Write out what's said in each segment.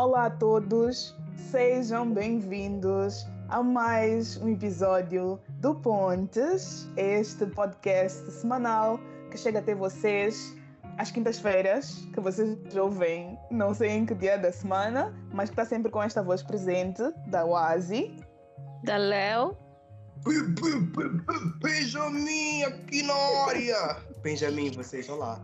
Olá a todos, sejam bem-vindos a mais um episódio do Pontes, este podcast semanal que chega até vocês às quintas-feiras, que vocês ouvem, não sei em que dia da semana, mas que está sempre com esta voz presente da Oasi. Da Léo. Benjamin aqui na área! Benjamin, vocês, olá.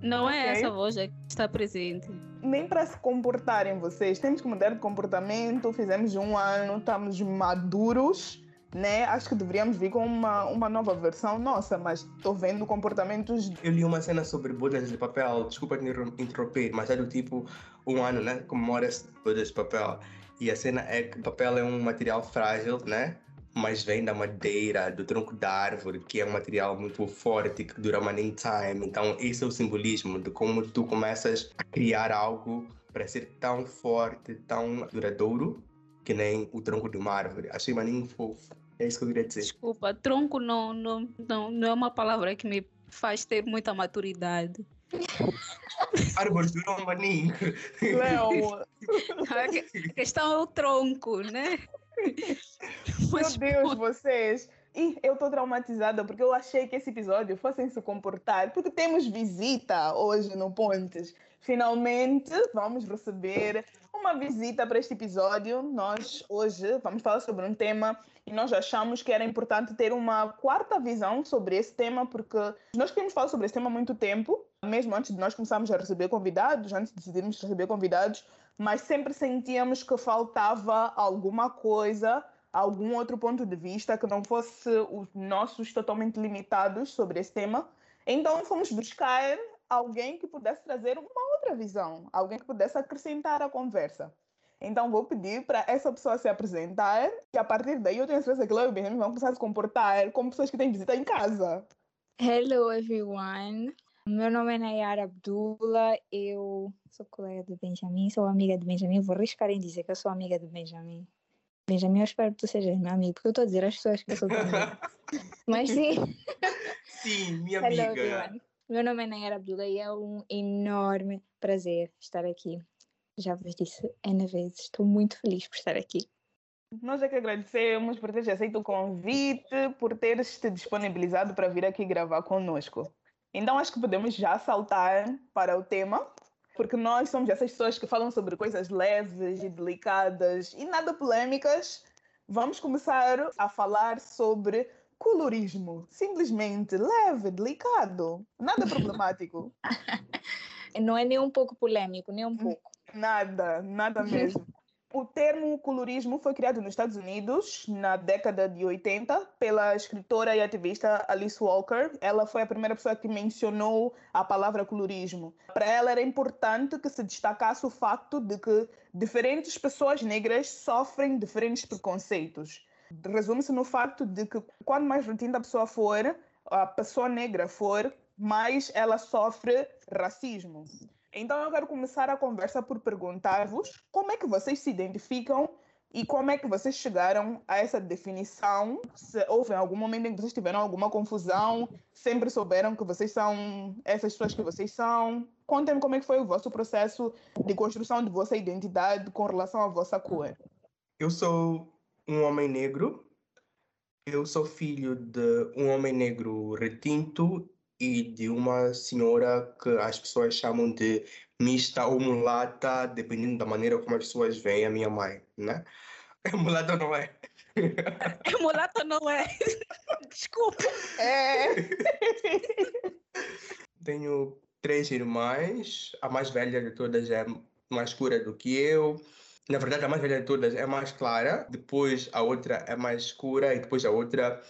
Não é essa voz que está presente. Nem para se comportarem vocês, temos que mudar de comportamento, fizemos um ano, estamos maduros, né? Acho que deveríamos vir com uma, uma nova versão nossa, mas estou vendo comportamentos Eu li uma cena sobre bodas de papel, desculpa te inter- interromper, mas é do tipo um ano, né? Comemora-se bodas de papel. E a cena é que papel é um material frágil, né? Mas vem da madeira, do tronco da árvore, que é um material muito forte, que dura money time. Então, esse é o simbolismo de como tu começas a criar algo para ser tão forte, tão duradouro, que nem o tronco de uma árvore. Achei maninho fofo. É isso que eu queria dizer. Desculpa, tronco não, não, não, não é uma palavra que me faz ter muita maturidade. Árvores duram maninho. Léo, que- a questão é o tronco, né? Meu Deus, vocês. Ih, eu tô traumatizada porque eu achei que esse episódio fossem se comportar. Porque temos visita hoje no Pontes. Finalmente vamos receber uma visita para este episódio. Nós hoje vamos falar sobre um tema e nós achamos que era importante ter uma quarta visão sobre esse tema, porque nós queremos falar sobre esse tema há muito tempo, mesmo antes de nós começarmos a receber convidados, antes de decidirmos receber convidados, mas sempre sentíamos que faltava alguma coisa algum outro ponto de vista que não fosse os nossos totalmente limitados sobre esse tema. Então fomos buscar alguém que pudesse trazer uma outra visão, alguém que pudesse acrescentar à conversa. Então vou pedir para essa pessoa se apresentar e a partir daí eu tenho certeza que Léo e Benjamin vão começar a se comportar como pessoas que têm visita em casa. Hello everyone. Meu nome é Nayara Abdullah, eu sou colega do Benjamin, sou amiga do Benjamin, vou arriscar em dizer que eu sou amiga do Benjamin. Benjamin, eu espero que tu sejas meu amigo, porque eu estou a dizer às pessoas que eu sou tua amiga. Mas sim, Sim, minha hello amiga. everyone. Meu nome é Nayara Abdullah e é um enorme prazer estar aqui. Já vos disse N vezes, estou muito feliz por estar aqui. Nós é que agradecemos por teres aceito o convite, por teres te disponibilizado para vir aqui gravar conosco. Então acho que podemos já saltar para o tema, porque nós somos essas pessoas que falam sobre coisas leves e delicadas e nada polêmicas. Vamos começar a falar sobre colorismo. Simplesmente leve, delicado, nada problemático. Não é nem um pouco polêmico, nem um pouco. Nada, nada mesmo. O termo colorismo foi criado nos Estados Unidos na década de 80 pela escritora e ativista Alice Walker. Ela foi a primeira pessoa que mencionou a palavra colorismo. Para ela era importante que se destacasse o facto de que diferentes pessoas negras sofrem diferentes preconceitos. Resume-se no facto de que quanto mais retinta a pessoa for, a pessoa negra for, mais ela sofre racismo. Então eu quero começar a conversa por perguntar-vos como é que vocês se identificam e como é que vocês chegaram a essa definição. Se houve algum momento em que vocês tiveram alguma confusão, sempre souberam que vocês são essas pessoas que vocês são. Contem-me como é que foi o vosso processo de construção de vossa identidade com relação à vossa cor. Eu sou um homem negro. Eu sou filho de um homem negro retinto e de uma senhora que as pessoas chamam de mista ou mulata, dependendo da maneira como as pessoas veem a minha mãe, né? Mulata ou não é? mulato não é. Desculpa. É. Tenho três irmãs. A mais velha de todas é mais escura do que eu. Na verdade, a mais velha de todas é mais clara. Depois a outra é mais escura. E depois a outra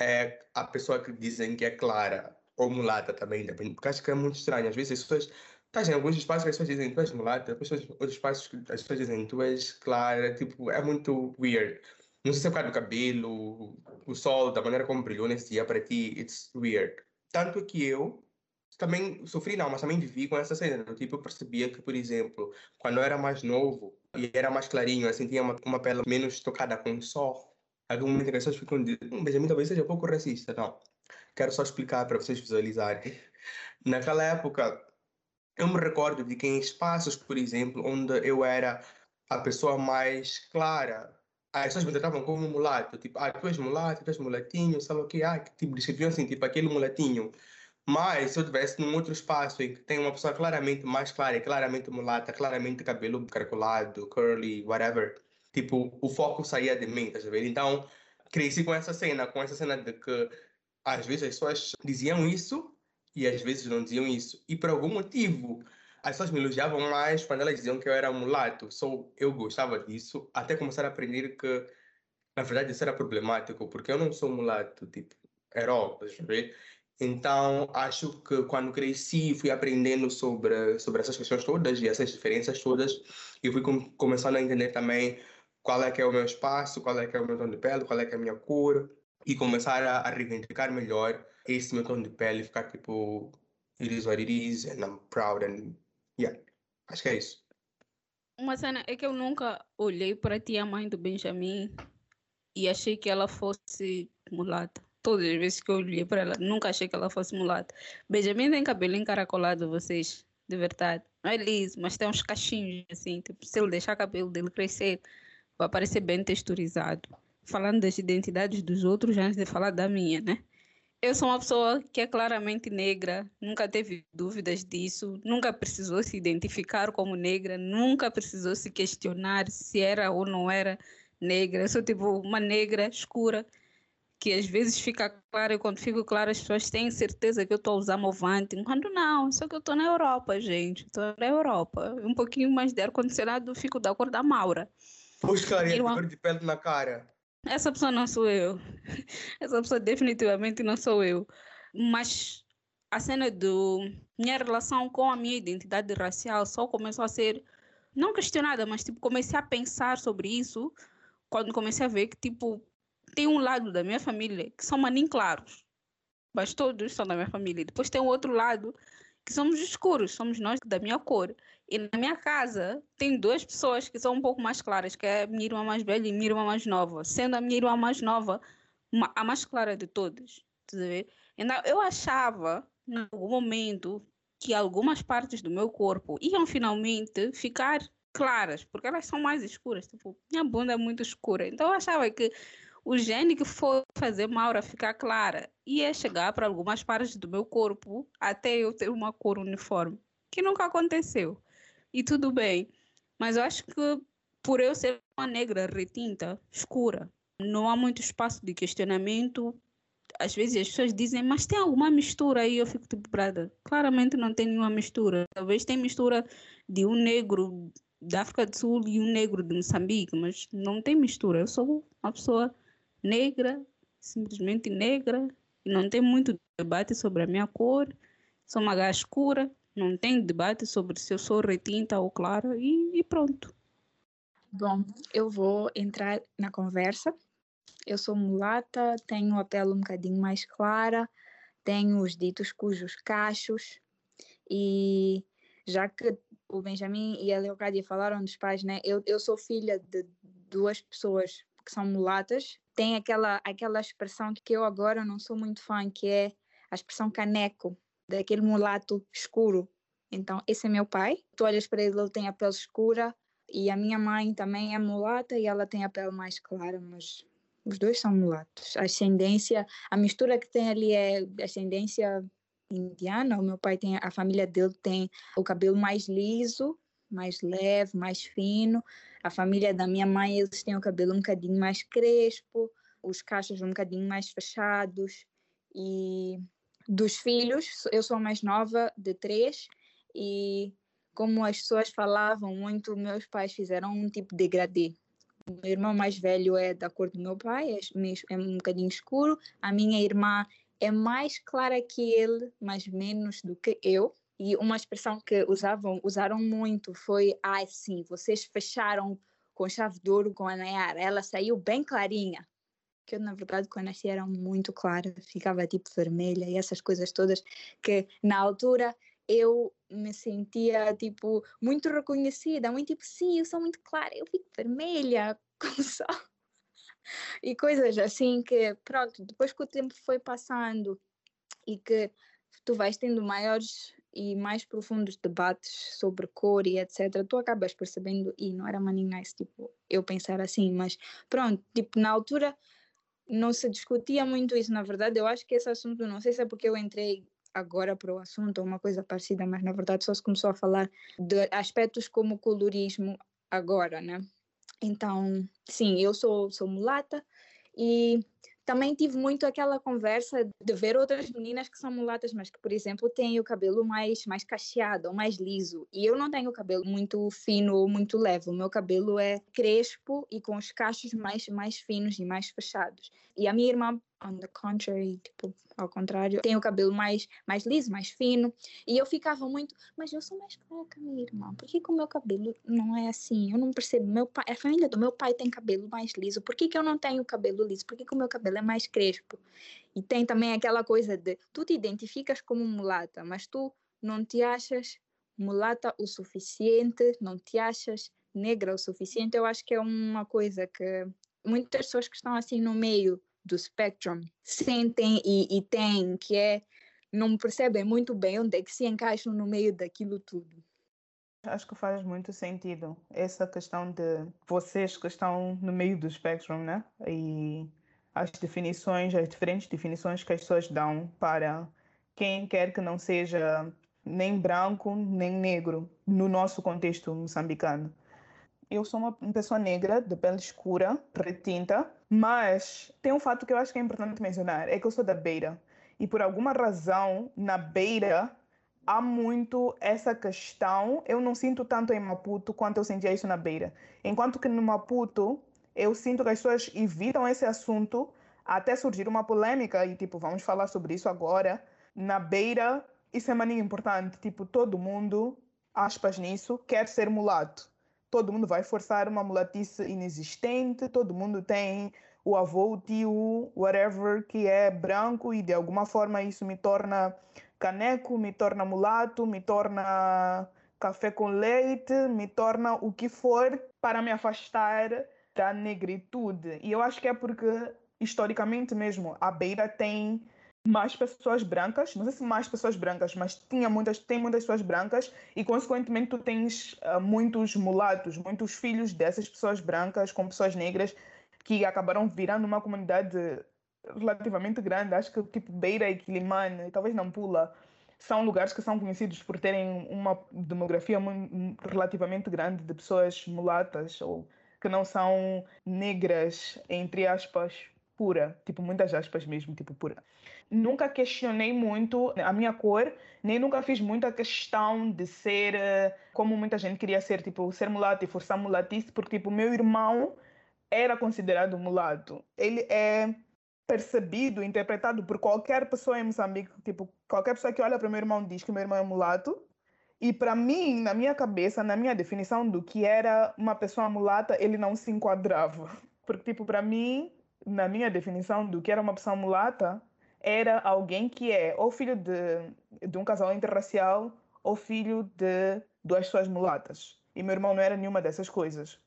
é a pessoa que dizem que é clara. Ou mulata também, depende. Porque acho que é muito estranho. Às vezes as pessoas. Estás em alguns espaços que as pessoas dizem tu és mulata. Depois outros espaços que as pessoas dizem tu és clara. Tipo, é muito weird. Não sei se é por causa do cabelo, o sol, da maneira como brilhou nesse dia para ti. It's weird. Tanto que eu também sofri não, mas também vivi com essa cena. Tipo, eu percebia que, por exemplo, quando eu era mais novo e era mais clarinho, assim, tinha uma, uma pele menos tocada com o sol, algum momento as pessoas ficam de, hum, Benjamin talvez seja um pouco racista, não. Quero só explicar para vocês visualizarem. Naquela época, eu me recordo de que em espaços, por exemplo, onde eu era a pessoa mais clara, as pessoas me tratavam como mulato, tipo, ah, tu és mulato, tu és mulatinho, sabe o que, ah, tipo, descreviam assim, tipo, aquele mulatinho. Mas se eu estivesse num outro espaço em que tem uma pessoa claramente mais clara, claramente mulata, claramente cabelo caracolado, curly, whatever, tipo, o foco saía de mim, tá vendo? Então, cresci com essa cena, com essa cena de que às vezes as pessoas diziam isso e às vezes não diziam isso. E por algum motivo, as pessoas me elogiavam mais quando elas diziam que eu era mulato. So, eu gostava disso, até começar a aprender que, na verdade, isso era problemático, porque eu não sou mulato, tipo, Europa, sabe? Então, acho que quando cresci, fui aprendendo sobre, sobre essas questões todas e essas diferenças todas, e fui com, começando a entender também qual é que é o meu espaço, qual é que é o meu tom de pele, qual é que é a minha cor, e começar a, a reivindicar melhor esse meu tom de pele, ficar tipo, it is what it is, and I'm proud, and yeah, acho que é isso. Uma cena é que eu nunca olhei para a tia mãe do Benjamin e achei que ela fosse mulata. Todas as vezes que eu olhei para ela, nunca achei que ela fosse mulata. Benjamin tem cabelo encaracolado, vocês, de verdade. Não é liso, mas tem uns cachinhos assim. Tipo, se ele deixar o cabelo dele crescer, vai parecer bem texturizado. Falando das identidades dos outros, antes de falar da minha, né? Eu sou uma pessoa que é claramente negra, nunca teve dúvidas disso, nunca precisou se identificar como negra, nunca precisou se questionar se era ou não era negra. Eu sou tipo uma negra escura, que às vezes fica clara e quando fico clara as pessoas têm certeza que eu estou a usar movante, quando não, só que eu estou na Europa, gente, estou na Europa. Um pouquinho mais de ar-condicionado, fico da cor da Maura. Buscaria uma... cor de pele na cara. Essa pessoa não sou eu. Essa pessoa definitivamente não sou eu. Mas a cena do minha relação com a minha identidade racial só começou a ser não questionada, mas tipo comecei a pensar sobre isso quando comecei a ver que tipo tem um lado da minha família que são manim claros, mas todos são da minha família. Depois tem o outro lado que somos escuros, somos nós da minha cor. E na minha casa tem duas pessoas que são um pouco mais claras, que é minha irmã mais velha e minha irmã mais nova. Sendo a minha irmã mais nova uma, a mais clara de todas. Então, eu achava, em algum momento, que algumas partes do meu corpo iam finalmente ficar claras, porque elas são mais escuras. Tipo, minha bunda é muito escura. Então, eu achava que o gene que for fazer Maura ficar clara ia chegar para algumas partes do meu corpo até eu ter uma cor uniforme, que nunca aconteceu. E tudo bem. Mas eu acho que por eu ser uma negra retinta, escura, não há muito espaço de questionamento. Às vezes as pessoas dizem, mas tem alguma mistura aí? Eu fico tipo, brada. Claramente não tem nenhuma mistura. Talvez tem mistura de um negro da África do Sul e um negro de Moçambique, mas não tem mistura. Eu sou uma pessoa negra, simplesmente negra, e não tem muito debate sobre a minha cor, sou uma gás escura, não tem debate sobre se eu sou retinta ou clara, e, e pronto. Bom, eu vou entrar na conversa. Eu sou mulata, tenho a pele um bocadinho mais clara, tenho os ditos cujos cachos, e já que o Benjamin e a Leocádia falaram dos pais, né? Eu, eu sou filha de duas pessoas que são mulatas, tem aquela, aquela expressão que eu agora não sou muito fã, que é a expressão caneco, daquele mulato escuro. Então, esse é meu pai. Tu olhas para ele, ele tem a pele escura, e a minha mãe também é mulata e ela tem a pele mais clara, mas os dois são mulatos. A ascendência, a mistura que tem ali é ascendência indiana. O meu pai tem, a família dele tem o cabelo mais liso, mais leve, mais fino. A família da minha mãe, eles têm o cabelo um bocadinho mais crespo, os cachos um bocadinho mais fechados. E dos filhos, eu sou a mais nova de três e como as pessoas falavam muito, meus pais fizeram um tipo de degradê. O meu irmão mais velho é da cor do meu pai, é, é um bocadinho escuro. A minha irmã é mais clara que ele, mas menos do que eu. E uma expressão que usavam, usaram muito foi: ai, ah, sim, vocês fecharam com chave de ouro com a Nayara. Ela saiu bem clarinha. Que eu, na verdade, quando nasci era muito clara, ficava tipo vermelha e essas coisas todas que na altura eu me sentia tipo muito reconhecida, muito tipo, sim, eu sou muito clara, eu fico vermelha com sol. E coisas assim que, pronto, depois que o tempo foi passando e que tu vais tendo maiores e mais profundos debates sobre cor e etc., tu acabas percebendo, e não era money nice, tipo, eu pensar assim, mas pronto, tipo, na altura não se discutia muito isso, na verdade, eu acho que esse assunto, não sei se é porque eu entrei agora para o assunto ou uma coisa parecida, mas na verdade só se começou a falar de aspectos como colorismo agora, né? Então, sim, eu sou, sou mulata e também tive muito aquela conversa de ver outras meninas que são mulatas, mas que, por exemplo, têm o cabelo mais, mais cacheado ou mais liso. E eu não tenho o cabelo muito fino ou muito leve. O meu cabelo é crespo e com os cachos mais, mais finos e mais fechados. E a minha irmã, on the contrary, tipo, ao contrário, tem o cabelo mais, mais liso, mais fino. E eu ficava muito, mas eu sou mais clara que minha irmã. Por que, que, o meu cabelo não é assim? Eu não percebo. Meu pai, a família do meu pai tem cabelo mais liso. Por que, que eu não tenho cabelo liso? Por que, que o meu cabelo é mais crespo? E tem também aquela coisa de tu te identificas como mulata, mas tu não te achas mulata o suficiente, não te achas negra o suficiente. Eu acho que é uma coisa que muitas pessoas que estão assim no meio do spectrum sentem e, e têm, que é não percebem muito bem onde é que se encaixam no meio daquilo tudo. Acho que faz muito sentido essa questão de vocês que estão no meio do spectrum, né? E as definições, as diferentes definições que as pessoas dão para quem quer que não seja nem branco nem negro no nosso contexto moçambicano. Eu sou uma pessoa negra, de pele escura, retinta, mas tem um fato que eu acho que é importante mencionar, é que eu sou da Beira. E por alguma razão, na Beira, há muito essa questão. Eu não sinto tanto em Maputo quanto eu sentia isso na Beira. Enquanto que no Maputo, eu sinto que as pessoas evitam esse assunto até surgir uma polêmica e, tipo, vamos falar sobre isso agora. Na Beira, isso é maninho importante. Tipo, todo mundo, aspas nisso, quer ser mulato todo mundo vai forçar uma mulatice inexistente, todo mundo tem o avô, o tio, whatever, que é branco e de alguma forma isso me torna caneco, me torna mulato, me torna café com leite, me torna o que for para me afastar da negritude. E eu acho que é porque, historicamente mesmo, a Beira tem mais pessoas brancas, não sei se mais pessoas brancas, mas tinha muitas, tem muitas pessoas brancas e consequentemente tu tens uh, muitos mulatos, muitos filhos dessas pessoas brancas com pessoas negras que acabaram virando uma comunidade relativamente grande, acho que tipo Beira e Quilimane, talvez Nampula, são lugares que são conhecidos por terem uma demografia muito, relativamente grande de pessoas mulatas ou que não são negras, entre aspas, pura, tipo muitas aspas mesmo, tipo pura nunca questionei muito a minha cor, nem nunca fiz muita questão de ser eh, como muita gente queria ser, tipo, ser mulato e forçar mulatice, porque, tipo, meu irmão era considerado mulato. Ele é percebido, interpretado por qualquer pessoa em Moçambique, tipo, qualquer pessoa que olha para meu irmão diz que meu irmão é mulato. E para mim, na minha cabeça, na minha definição do que era uma pessoa mulata, ele não se enquadrava. Porque, tipo, para mim, na minha definição do que era uma pessoa mulata, era alguém que é ou filho de, de um casal interracial ou filho de duas pessoas mulatas. E meu irmão não era nenhuma dessas coisas.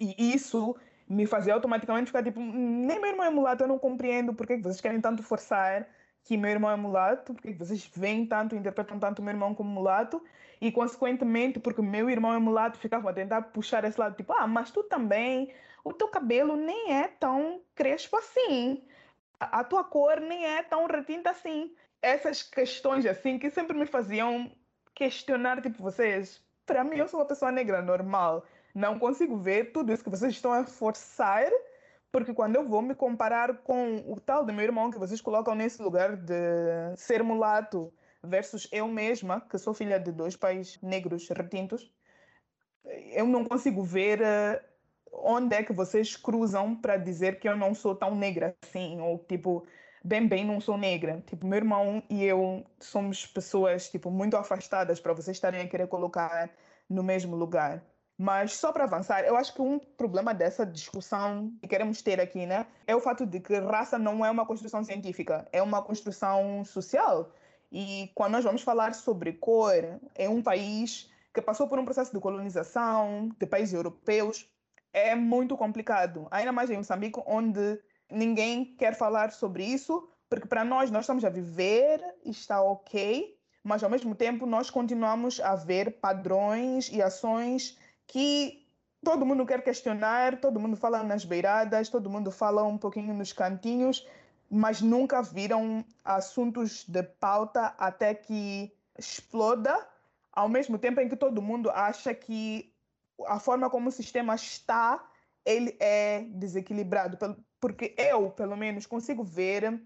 E isso me fazia automaticamente ficar tipo, nem meu irmão é mulato, eu não compreendo porque vocês querem tanto forçar que meu irmão é mulato, porque vocês veem tanto, interpretam tanto meu irmão como mulato, e consequentemente, porque meu irmão é mulato, ficavam a tentar puxar esse lado, tipo, ah, mas tu também, o teu cabelo nem é tão crespo assim a tua cor nem é tão retinta assim. Essas questões assim que sempre me faziam questionar, tipo, vocês, para mim eu sou uma pessoa negra normal, não consigo ver tudo isso que vocês estão a forçar, porque quando eu vou me comparar com o tal do meu irmão que vocês colocam nesse lugar de ser mulato versus eu mesma, que sou filha de dois pais negros retintos, eu não consigo ver eh, onde é que vocês cruzam para dizer que eu não sou tão negra assim, ou tipo, bem, bem, não sou negra. Tipo, meu irmão e eu somos pessoas, tipo, muito afastadas para vocês estarem a querer colocar no mesmo lugar. Mas só para avançar, eu acho que um problema dessa discussão que queremos ter aqui, né, é o fato de que raça não é uma construção científica, é uma construção social. E quando nós vamos falar sobre cor, é um país que passou por um processo de colonização de países europeus, é muito complicado. Ainda mais em Moçambique, onde ninguém quer falar sobre isso, porque para nós, nós estamos a viver, está ok, mas ao mesmo tempo nós continuamos a ver padrões e ações que todo mundo quer questionar, todo mundo fala nas beiradas, todo mundo fala um pouquinho nos cantinhos, mas nunca viram assuntos de pauta até que exploda, ao mesmo tempo em que todo mundo acha que a forma como o sistema está, ele é desequilibrado, porque eu, pelo menos, consigo ver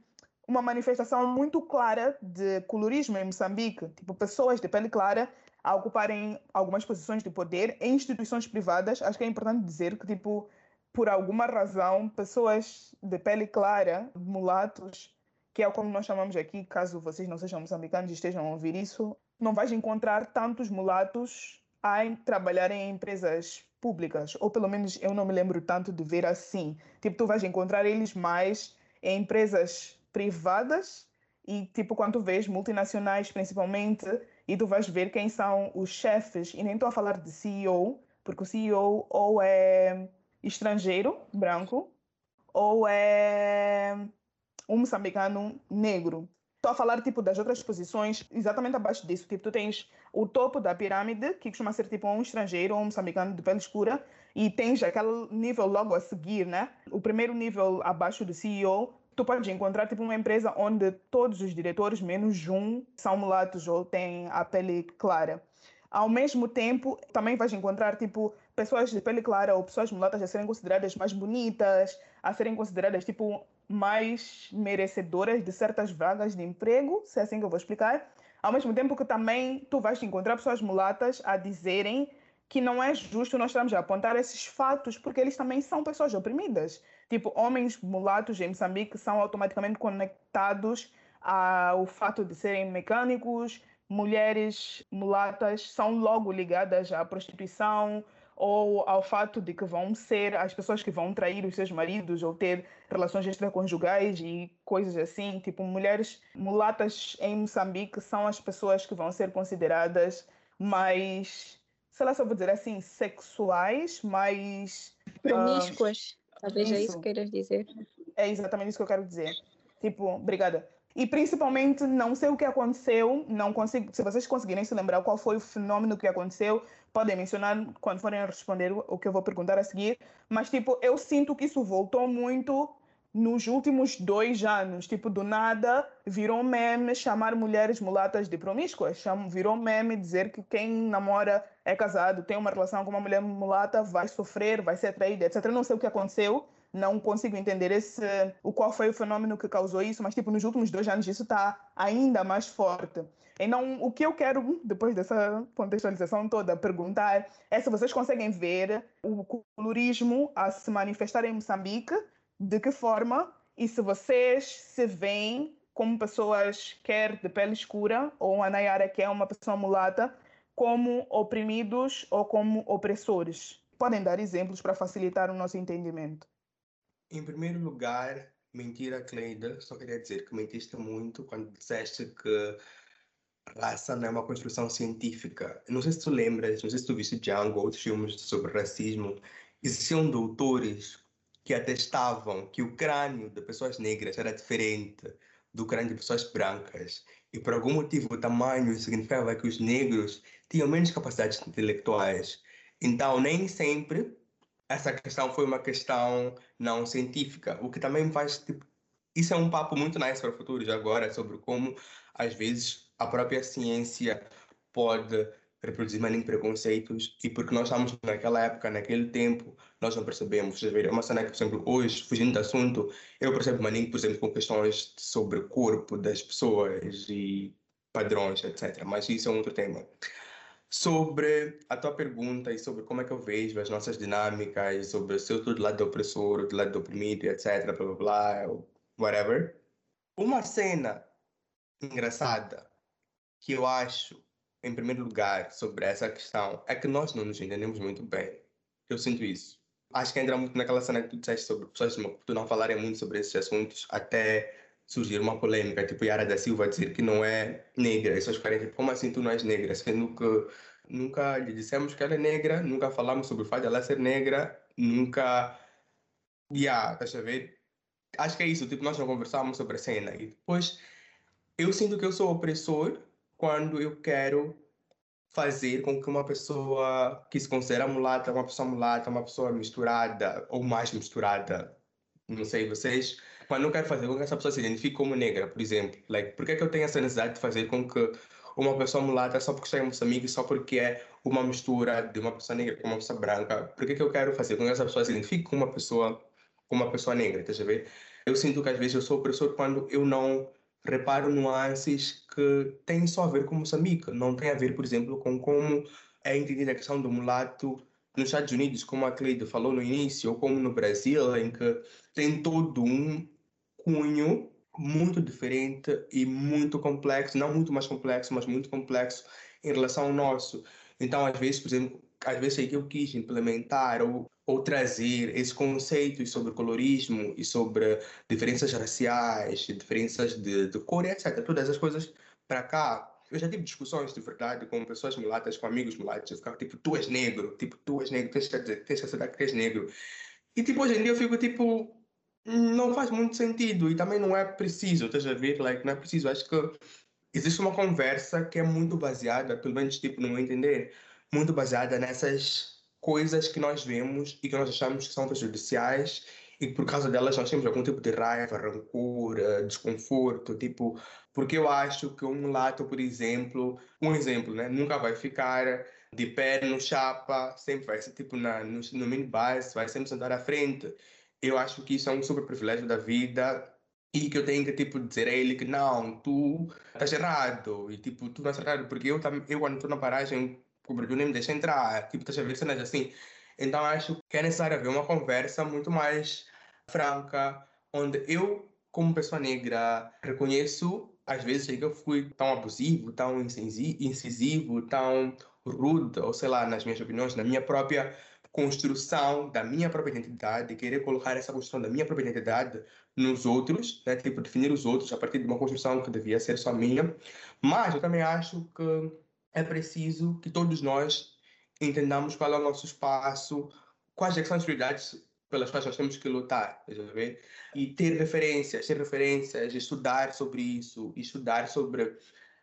uma manifestação muito clara de colorismo em Moçambique, tipo pessoas de pele clara a ocuparem algumas posições de poder em instituições privadas. Acho que é importante dizer que tipo por alguma razão pessoas de pele clara, mulatos, que é como nós chamamos aqui, caso vocês não sejam moçambicanos e estejam a ouvir isso, não vais encontrar tantos mulatos a trabalhar em empresas públicas, ou pelo menos eu não me lembro tanto de ver assim. Tipo, tu vais encontrar eles mais em empresas privadas e tipo quando tu vês multinacionais principalmente e tu vais ver quem são os chefes e nem estou a falar de CEO porque o CEO ou é estrangeiro branco ou é um moçambicano negro estou a falar tipo das outras posições exatamente abaixo disso tipo tu tens o topo da pirâmide que costuma ser tipo um estrangeiro ou um moçambicano de pele escura e tens aquele nível logo a seguir né o primeiro nível abaixo do CEO tu podes encontrar tipo uma empresa onde todos os diretores, menos um, são mulatos ou têm a pele clara. Ao mesmo tempo, também vais encontrar tipo pessoas de pele clara ou pessoas mulatas a serem consideradas mais bonitas, a serem consideradas tipo mais merecedoras de certas vagas de emprego, se é assim que eu vou explicar. Ao mesmo tempo que também tu vais encontrar pessoas mulatas a dizerem que não é justo nós estarmos a apontar esses fatos, porque eles também são pessoas oprimidas. Tipo, homens mulatos em Moçambique são automaticamente conectados ao fato de serem mecânicos, mulheres mulatas são logo ligadas à prostituição ou ao fato de que vão ser as pessoas que vão trair os seus maridos ou ter relações extraconjugais e coisas assim. Tipo, mulheres mulatas em Moçambique são as pessoas que vão ser consideradas mais, sei lá se eu vou dizer assim, sexuais, mais... Promíscuas. Uh, Talvez isso. é isso que queiras dizer. É exatamente isso que eu quero dizer. Tipo, obrigada. E principalmente, não sei o que aconteceu, não consigo. Se vocês conseguirem se lembrar qual foi o fenômeno que aconteceu, podem mencionar quando forem responder o que eu vou perguntar a seguir. Mas, tipo, eu sinto que isso voltou muito nos últimos dois anos. Tipo, do nada, virou meme chamar mulheres mulatas de promíscuas. Virou meme dizer que quem namora é casado, tem uma relação com uma mulher mulata, vai sofrer, vai ser traída, etc. Não sei o que aconteceu não consigo entender esse, o qual foi o fenômeno que causou isso, mas tipo nos últimos dois anos isso está ainda mais forte. Então, o que eu quero, depois dessa contextualização toda, perguntar é se vocês conseguem ver o colorismo a se manifestar em Moçambique, de que forma, e se vocês se veem como pessoas, quer de pele escura, ou a Nayara, que é uma pessoa mulata, como oprimidos ou como opressores. Podem dar exemplos para facilitar o nosso entendimento. Em primeiro lugar, mentira, Cleida. Só queria dizer que mentiste muito quando disseste que raça não é uma construção científica. Não sei se tu lembras, não sei se tu viste Django ou outros filmes sobre racismo. Existiam doutores que atestavam que o crânio de pessoas negras era diferente do crânio de pessoas brancas. E por algum motivo o tamanho significava que os negros tinham menos capacidades intelectuais. Então, nem sempre essa questão foi uma questão não científica, o que também faz tipo, isso é um papo muito nice para o futuro já agora sobre como às vezes a própria ciência pode reproduzir malignos preconceitos e porque nós estamos naquela época, naquele tempo, nós não percebemos. É uma cena que, por exemplo, hoje, fugindo do assunto, eu percebo maligno, por exemplo, com questões sobre o corpo das pessoas e padrões, etc. Mas isso é um outro tema. Sobre a tua pergunta e sobre como é que eu vejo as nossas dinâmicas, sobre se eu estou do lado do opressor, do lado do oprimido, etc, blá blá blá, whatever. Uma cena engraçada que eu acho, em primeiro lugar, sobre essa questão é que nós não nos entendemos muito bem. Eu sinto isso. Acho que entra muito naquela cena que tu disseste sobre pessoas que não falarem muito sobre esses assuntos até surgir uma polêmica, tipo Yara da Silva dizer que não é negra, e pessoas ficarem tipo, como assim tu não és negra? Sendo que nunca lhe dissemos que ela é negra, nunca falamos sobre o fato de ela ser negra, nunca. Yeah, estás a ver? Acho que é isso, tipo, nós não conversávamos sobre a cena. E depois eu sinto que eu sou opressor quando eu quero fazer com que uma pessoa que se considera mulata, uma pessoa mulata, uma pessoa misturada ou mais misturada, não sei vocês, mas não quero fazer com que essa pessoa se identifique como negra, por exemplo. Like, por que, é que eu tenho essa necessidade de fazer com que uma pessoa mulata, só porque está em Moçambique, só porque é uma mistura de uma pessoa negra com uma pessoa branca, por que, que eu quero fazer com que essa pessoa se identifique com uma pessoa, uma pessoa negra, tá a ver? Eu sinto que às vezes eu sou opressor quando eu não reparo nuances que têm só a ver com Moçambique, não tem a ver, por exemplo, com como é entendida a questão do mulato nos Estados Unidos, como a Cleide falou no início, ou como no Brasil, em que tem todo um cunho muito diferente e muito complexo, não muito mais complexo, mas muito complexo em relação ao nosso. Então, às vezes, por exemplo, às vezes é que eu quis implementar ou, ou trazer esses conceitos sobre colorismo e sobre diferenças raciais, diferenças de, de cor, etc. Todas essas coisas para cá. Eu já tive discussões de verdade com pessoas mulatas, com amigos mulatos. Eu ficava tipo, tu és negro, tipo, tu és negro, tens que, tens que aceitar que és negro. E tipo, hoje em dia eu fico tipo, não faz muito sentido e também não é preciso, estás a ver? Like, não é preciso. Acho que existe uma conversa que é muito baseada, pelo menos tipo, no meu entender, muito baseada nessas coisas que nós vemos e que nós achamos que são prejudiciais e por causa delas nós temos algum tipo de raiva, rancor, eh, desconforto, tipo, porque eu acho que um mulato, por exemplo, um exemplo, né, nunca vai ficar de pé no chapa, sempre vai ser tipo na, no, no minibus, vai sempre sentar à frente eu acho que isso é um super privilégio da vida e que eu tenho que tipo dizer a ele que não, tu estás errado. E tipo tu não estás errado porque eu também eu quando estou na paragem o Brasil nem me deixa entrar, tipo estás a ver cenas assim. Então acho que é necessário haver uma conversa muito mais franca onde eu como pessoa negra reconheço às vezes que eu fui tão abusivo, tão incisivo, tão rude, ou sei lá, nas minhas opiniões, na minha própria construção da minha própria identidade, querer colocar essa construção da minha própria identidade nos outros, né? tipo, definir os outros a partir de uma construção que devia ser só minha. Mas eu também acho que é preciso que todos nós entendamos qual é o nosso espaço, quais é são as prioridades pelas quais nós temos que lutar, ver? E ter referências, ter referências, estudar sobre isso, estudar sobre...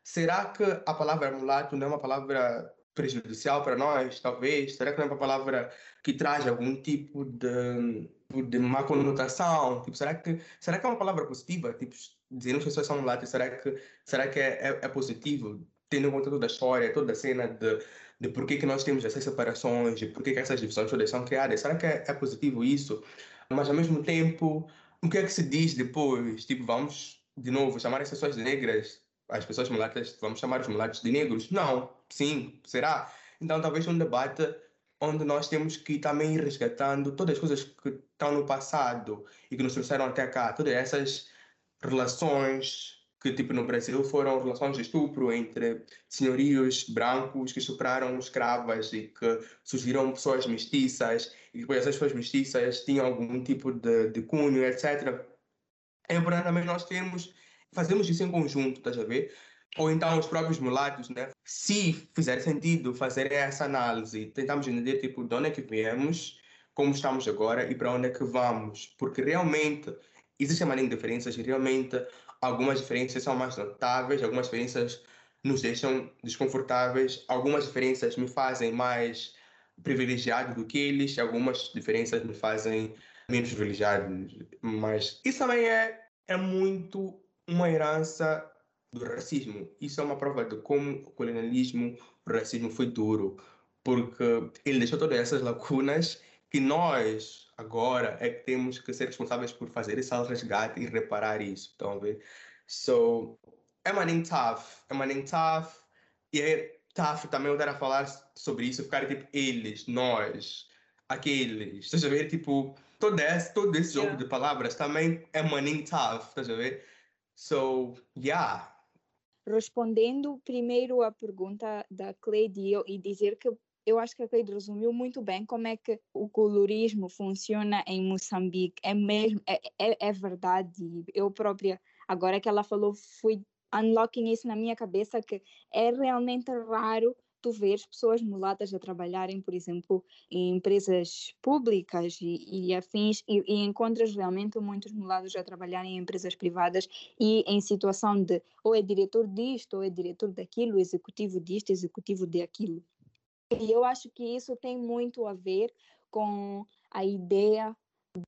Será que a palavra mulato não é uma palavra prejudicial para nós, talvez? Será que não é uma palavra que traz algum tipo de, de má conotação? Tipo, será, que, será que é uma palavra positiva? Tipo, dizer que as pessoas são mulatas, será que, será que é, é, é, positivo? Tendo em conta toda a história, toda a cena de, de por que, nós temos essas separações, de por que essas divisões todas são criadas. Será que é, é positivo isso? Mas, ao mesmo tempo, o que é que se diz depois? Tipo, vamos, de novo, chamar as pessoas negras as pessoas mulatas, vamos chamar os mulatos de negros? Não, sim, será? Então talvez um debate onde nós temos que também ir resgatando todas as coisas que estão no passado e que nos trouxeram até cá, todas essas relações que tipo no Brasil foram relações de estupro entre senhorios brancos que estupraram escravas e que surgiram pessoas mestiças e depois essas pessoas mestiças tinham algum tipo de, de cunho, etc. É importante também nós termos fazemos isso em conjunto, estás a ver? Ou então os próprios mulatos, né? Se fizer sentido fazer essa análise, tentamos entender tipo de onde é que viemos, como estamos agora e para onde é que vamos, porque realmente existem uma diferenças e realmente algumas diferenças são mais notáveis, algumas diferenças nos deixam desconfortáveis, algumas diferenças me fazem mais privilegiado do que eles, algumas diferenças me fazem menos privilegiado, mas isso também é, é muito uma herança do racismo. Isso é uma prova de como o colonialismo, o racismo foi duro, porque ele deixou todas essas lacunas que nós agora é que temos que ser responsáveis por fazer esse resgate e reparar isso. Estão a ver? So, é maninho tough, é maninho tough, e é tough também eu a falar sobre isso, ficar tipo eles, nós, aqueles, estás a ver? Tipo, todo esse, todo esse jogo yeah. de palavras também é maninho tough, estás a ver? So, yeah. Respondendo primeiro à pergunta da Cleide e dizer que eu acho que a Cleide resumiu muito bem como é que o colorismo funciona em Moçambique. É mesmo, é, é, é verdade. Eu própria, agora que ela falou, fui unlocking isso na minha cabeça, que é realmente raro tu vês pessoas mulatas a trabalharem, por exemplo, em empresas públicas e, e afins, e, e, encontras realmente muitos mulatos a trabalharem em empresas privadas e em situação de ou é diretor disto, ou é diretor daquilo, executivo disto, executivo de aquilo. E eu acho que isso tem muito a ver com a ideia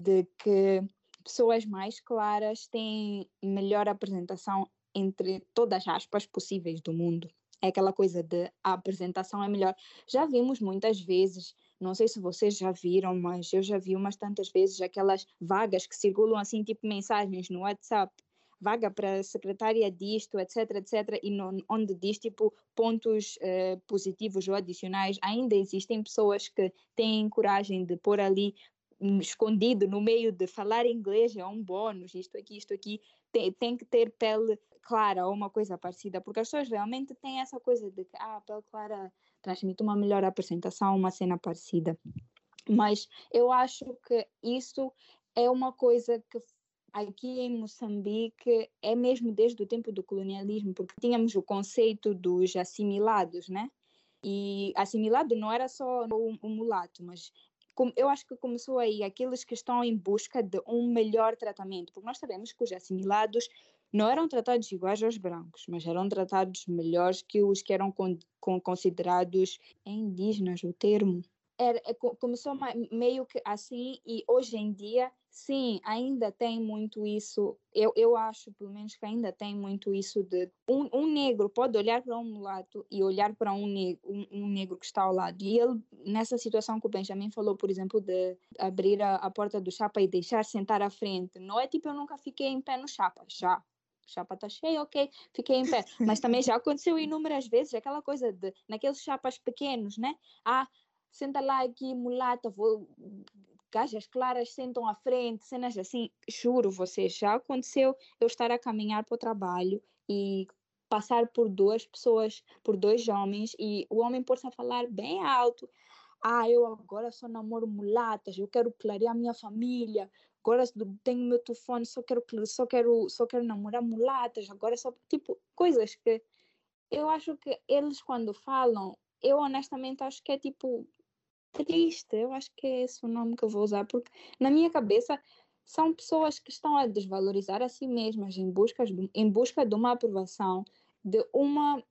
de que pessoas mais claras têm melhor apresentação entre todas as aspas possíveis do mundo. É aquela coisa de a apresentação é melhor. Já vimos muitas vezes, não sei se vocês já viram, mas eu já vi umas tantas vezes aquelas vagas que circulam assim, tipo mensagens no WhatsApp vaga para secretária disto, etc, etc, e no, onde diz tipo pontos uh, positivos ou adicionais, ainda existem pessoas que têm coragem de pôr ali escondido no meio de falar inglês é um bônus, isto aqui, isto aqui, tem, tem que ter pele clara ou uma coisa parecida, porque as pessoas realmente têm essa coisa de que ah, a pele clara transmite uma melhor apresentação, uma cena parecida. Mas eu acho que isso é uma coisa que aqui em Moçambique é mesmo desde o tempo do colonialismo, porque tínhamos o conceito dos assimilados, né? E assimilado não era só o, o mulato, mas eu acho que começou aí aqueles que estão em busca de um melhor tratamento, porque nós sabemos que os assimilados não eram tratados iguais aos brancos, mas eram tratados melhores que os que eram con, con considerados indígenas, o termo. Era, é, começou meio que assim e hoje em dia Sim, ainda tem muito isso. Eu, eu acho, pelo menos, que ainda tem muito isso de um, um negro pode olhar para um mulato e olhar para um, negro, um, um, negro que está ao lado. E ele, nessa situação que o Benjamin falou, por exemplo, de abrir a, a porta do chapa e deixar sentar à frente, não é tipo eu nunca fiquei em pé no chapa, já. chapa está cheia, ok, fiquei em pé. Mas também já aconteceu inúmeras vezes aquela coisa de, naqueles chapas pequenos, né? Ah, senta lá aqui, mulata, vou gajas claras sentam à frente, cenas assim. Juro, você já aconteceu eu estar a caminhar para o trabalho e passar por duas pessoas, por dois homens, e o homem pôr-se a falar bem alto. Ah, eu agora só namoro mulatas, eu quero clarear minha família, agora tenho meu telefone, só quero, só quero, só quero namorar mulatas, agora só, tipo, coisas que eu acho que eles quando falam, eu honestamente acho que é tipo, triste. Eu acho que é esse o nome que eu vou usar, porque na minha cabeça são pessoas que estão a desvalorizar a si mesmas em busca de, em busca de uma aprovação de uma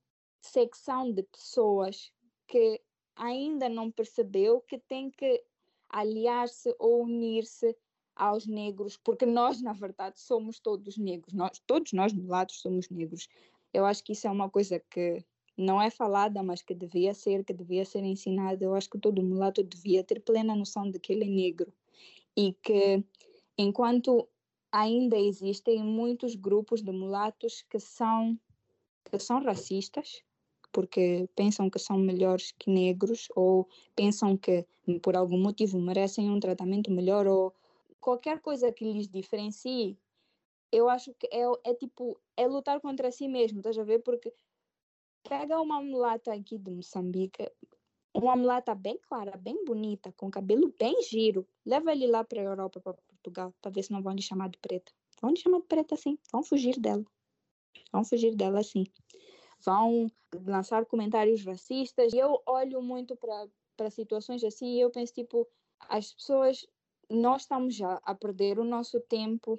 secção de pessoas que ainda não percebeu que tem que aliar-se ou unir-se aos negros, porque nós, na verdade, somos todos negros, nós, todos nós mulatos somos negros. Eu acho que isso é uma coisa que não é falada, mas que devia ser, que devia ser ensinada. Eu acho que todo mulato devia ter plena noção de que ele é negro e que enquanto ainda existem muitos grupos de mulatos que são que são racistas porque pensam que são melhores que negros ou pensam que por algum motivo merecem um tratamento melhor ou qualquer coisa que lhes diferencie eu acho que é, é tipo é lutar contra si mesmo estás a ver porque Pega uma mulata aqui de Moçambique, uma mulata bem clara, bem bonita, com cabelo bem giro. Leva ele lá para a Europa, para Portugal, para ver se não vão lhe chamar de preta. Vão lhe chamar de preta assim, vão fugir dela. Vão fugir dela assim. Vão lançar comentários racistas. Eu olho muito para situações assim e eu penso, tipo, as pessoas, nós estamos já a perder o nosso tempo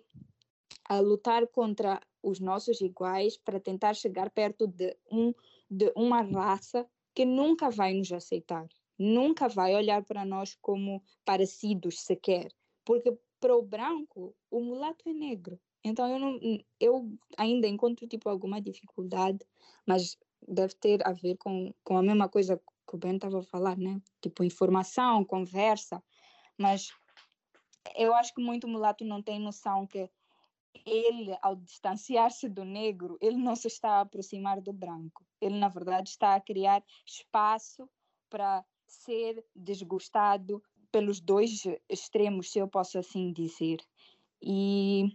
a lutar contra os nossos iguais para tentar chegar perto de um de uma raça que nunca vai nos aceitar, nunca vai olhar para nós como parecidos sequer, porque para o branco o mulato é negro. Então eu não, eu ainda encontro tipo alguma dificuldade, mas deve ter a ver com, com a mesma coisa que o Ben estava a falar, né? Tipo informação, conversa, mas eu acho que muito mulato não tem noção que ele, ao distanciar-se do negro, ele não se está a aproximar do branco. Ele, na verdade, está a criar espaço para ser desgostado pelos dois extremos, se eu posso assim dizer. E